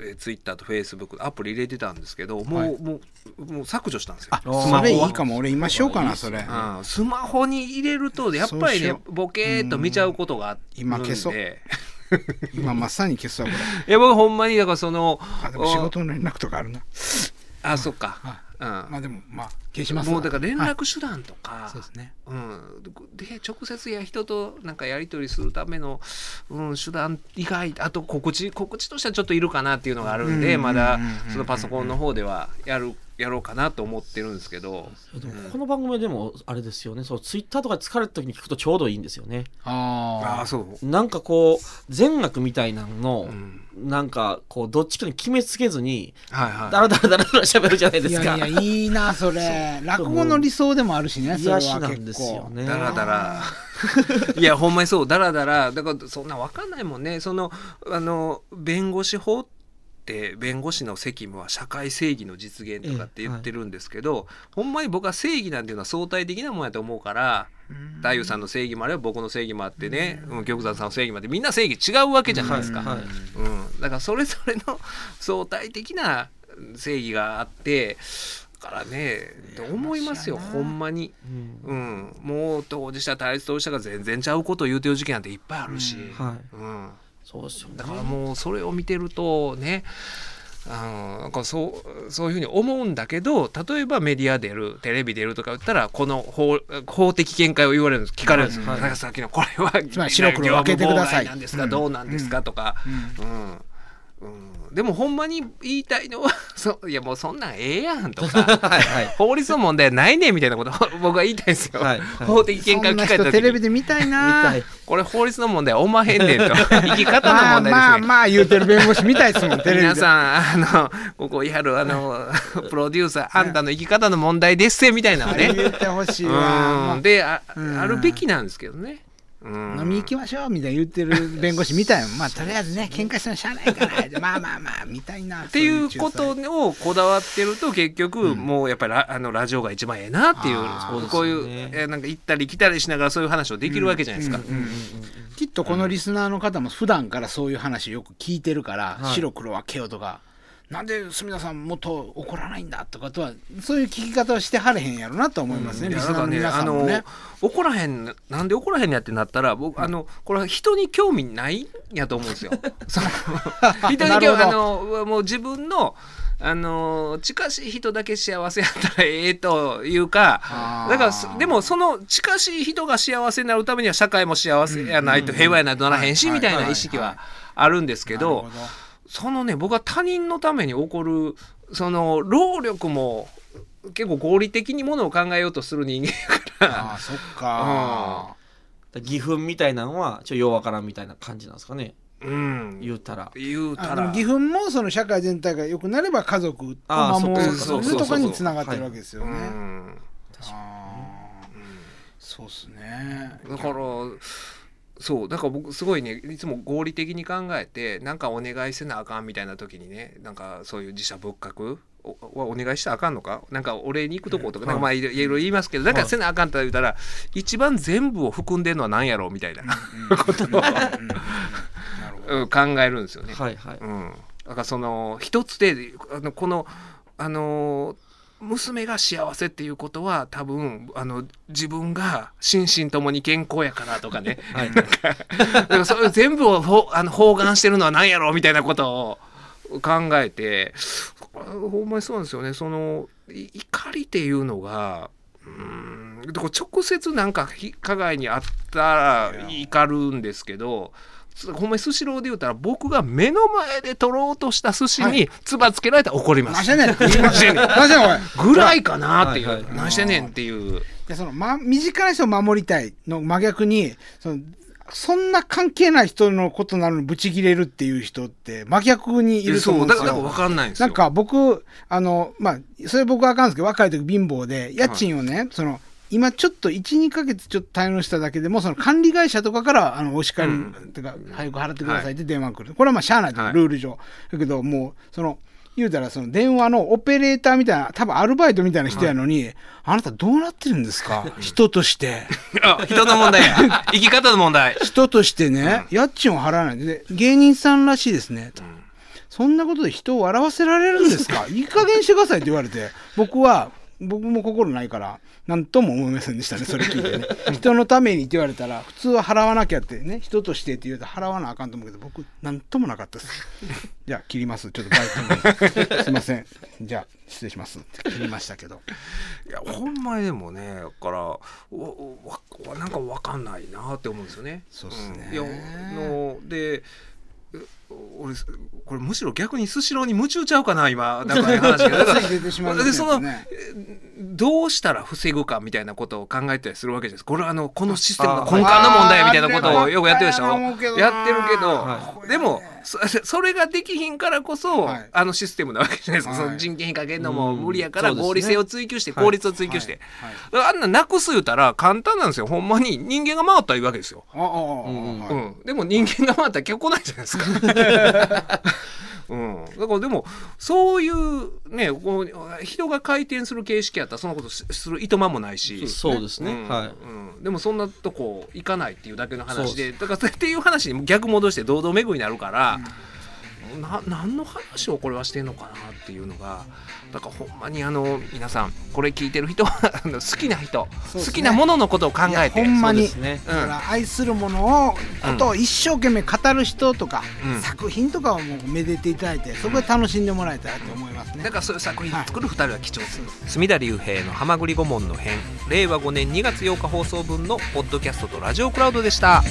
えツイッターとフェイスブックアプリ入れてたんですけどもう,、はい。もうもう削除したんですよ。あスマホは。それいいかも。俺今しようかなそれ。うん、スマホに入れるとやっぱりねボケーっと見ちゃうことがあるんで。今消そう 今まさに消すわこれ。いや僕ほんまにだからそのあでも仕事の連絡とかあるな。あそっか、うん。まあでもまあ消しますわ。もうだから連はい絡手段とか、そうですね。うん、で直接や人となんかやり取りするための、うん、手段以外あと告知告知としてはちょっといるかなっていうのがあるんでうんまだうんうんそのパソコンの方ではやるやろうかなと思ってるんですけど、でもこの番組はでもあれですよね。そうツイッターとかで疲れた時に聞くとちょうどいいんですよね。あああそう。なんかこう善悪みたいなのの、ん。なんかこうどっちかに決めつけずにはいはい。だらだらだらだら喋るじゃないですか。いやいやいいなそれ。落語の理想でもあるしねそれは癒しなん結ですよ構。ねだらだらいやほんまにそう。だらだらだからそんな分かんないもんね。そのあの弁護士法って弁護士の責務は社会正義の実現とかって言ってるんですけど、ほんまに僕は正義なんていうのは相対的なもんやと思うから太夫さんの正義もあれば僕の正義もあってね、うん、玉山さんの正義もあってみんな正義違うわけじゃないですか。うん、だからそれぞれの相対的な正義があってだからねと思いますよほんまに、うん。うん、もう当事者対立当事者が全然ちゃうことを言うてる事件なんていっぱいあるし、はい。うん、そうですよね。だからもうそれを見てるとねあのなんかそうそういうふうに思うんだけど例えばメディア出るテレビ出るとか言ったらこの法法的見解を言われるんです聞かれるんですよ、はい。なんかさっきのこれは白黒分けてください。なんですか、どうなんですかとか、うん。うん、でもほんまに言いたいのは そう。いやもうそんなんええやんとか はいはい。法律の問題ないねんみたいなことを僕は言いたいんですよ、はいはい。法的見解を聞かれたテレビにで見たい見な。これ法律の問題おまへんねんと。生き方のまあ問題ですね、まあまあ言うてる弁護士見たいですもんテレビで。皆さんあのここやるあのプロデューサーあんたの生き方の問題ですせみたいなのね。言ってほしいわ。であうん。あるべきなんですけどね、うん、飲み行きましょうみたいな言ってる弁護士みたいなまあとりあえずね喧嘩してもしゃあないから。まあまあまあみたいな。っ っていうことをこだわってると結局もうやっぱりラあのラジオが一番ええなっていうあーこういそうえなんか行ったり来たりしながらそういう話をできるわけじゃないですか。きっとこのリスナーの方も普段からそういう話よく聞いてるから、はい。白黒分けようとかなんで住田さんもっと怒らないんだとかとはそういう聞き方をしてはれへんやろなと思いますね、いリスナーの皆さんもね。の。怒らへんなんで怒らへんのやってなったら僕あのこれは人に興味ないんやと思うんですよ。その人に興味あのもう自分のあの近しい人だけ幸せやったらええというかだからそでもその近しい人が幸せになるためには社会も幸せやないと平和やないとならへんしうんみたいな意識はあるんですけどなるほどそのね僕は他人のために起こるその労力も結構合理的にものを考えようとする人間やから。ああそっか、義憤みたいなのはちょっとようわからんみたいな感じなんですかね。うん。言うたら。言うたら。義憤もその社会全体が良くなれば家族を守るそっかそういうところそうそう。そうにつながってるわけですようね。ん。あーそうっすね。だからそうだから僕すごいねいつも合理的に考えてなんかお願いせなあかんみたいな時にねなんかそういう自社仏閣おおお願いしたらあかんのか？なんかお礼に行くとことか,、なんかまあいろいろ言いますけどなんかせなあかんって言ったら、一番全部を含んでるのは何やろうみたいなことを、考えるんですよね。はいはい。うん、だからその一つであのこのあの娘が幸せっていうことは多分あの自分が心身ともに健康やからとかね、はい。なんかだからそういう全部をほあの包含してるのは何やろうみたいなことを考えてほんまにそうなんですよね。そのい怒りっていうのがうん直接なんかひ加害にあったら怒るんですけどほんまにスシローで言うたら僕が目の前で取ろうとした寿司に唾つけられたら怒ります。何してんねん何してんねん。ぐらいかなっていう、はいはい何してんねんっていう。でその、ま、身近な人を守りたいの真逆にそのそんな関係ない人のことなのにブチ切れるっていう人って真逆にいるとそう思うんですよ。だから分かんないんですよ。なんか僕、あの、まあ、それ僕はあかんですけど、若い時貧乏で、家賃をね、その、今ちょっと1、2ヶ月ちょっと滞納しただけでも、その管理会社とかから、あの、お叱り、うん。てか、早く払ってくださいって電話来る。これはまあ、しゃあないと、はい。ルール上。だけど、もう、その、言うたら、その電話のオペレーターみたいな、多分アルバイトみたいな人やのに、あなたどうなってるんですか？人として。あ人の問題や。生き方の問題。人としてね、家賃を払わない。で、芸人さんらしいですね、とそんなことで人を笑わせられるんですか？いい加減してくださいって言われて、僕は、僕も心ないから、なんとも思いませんでしたね、それ聞いてね。人のためにって言われたら、普通は払わなきゃってね、人としてって言うと払わなあかんと思うけど、僕、なんともなかったです。じゃあ、切ります。ちょっとバイトに。すいません。じゃあ、失礼しますって切りましたけど。いやほんまにでもねだからわわなんか分かんないなって思うんですよね。そうっすねんいやので俺これむしろ逆にスシローに夢中ちゃうかな今 だから話がでそのどうしたら防ぐかみたいなことを考えたりするわけです。これはあのこのシステムのあ根幹の問題みたいなことをよくやってるでしょやってるけど、はでもそそれができひんからこそ、はい。あのシステムなわけじゃないですか、はい。その人件費かけるのも無理やから合理性を追求してはい。効率を追求して、あんななくす言うたら簡単なんですよ。ほんまに人間が回ったらいいわけですよ。うん。はい。うん、でも人間が回ったら結構来ないじゃないですか。うん、だからでもそういうねこう人が回転する形式やったらそのことすするいとまもないし。そうですね、うん。はい。うん、でもそんなとこ行かないっていうだけの話で。だからっていう話に逆戻して堂々巡りになるから、な何の話をこれはしてんのかなっていうのがだからほんまにあの皆さんこれ聞いてる人はあの好きな人、ね。好きなもののことを考えて。ほんまにそうですね。だから愛するものをことを一生懸命語る人とか、うん。作品とかをもうめでていただいてそこで楽しんでもらえたらと思いますね。だからそういう作品作る2人は貴重です、隅田隆平の「はまぐり顧問の編」令和5年2月8日放送分のポッドキャストとラジオクラウドでした。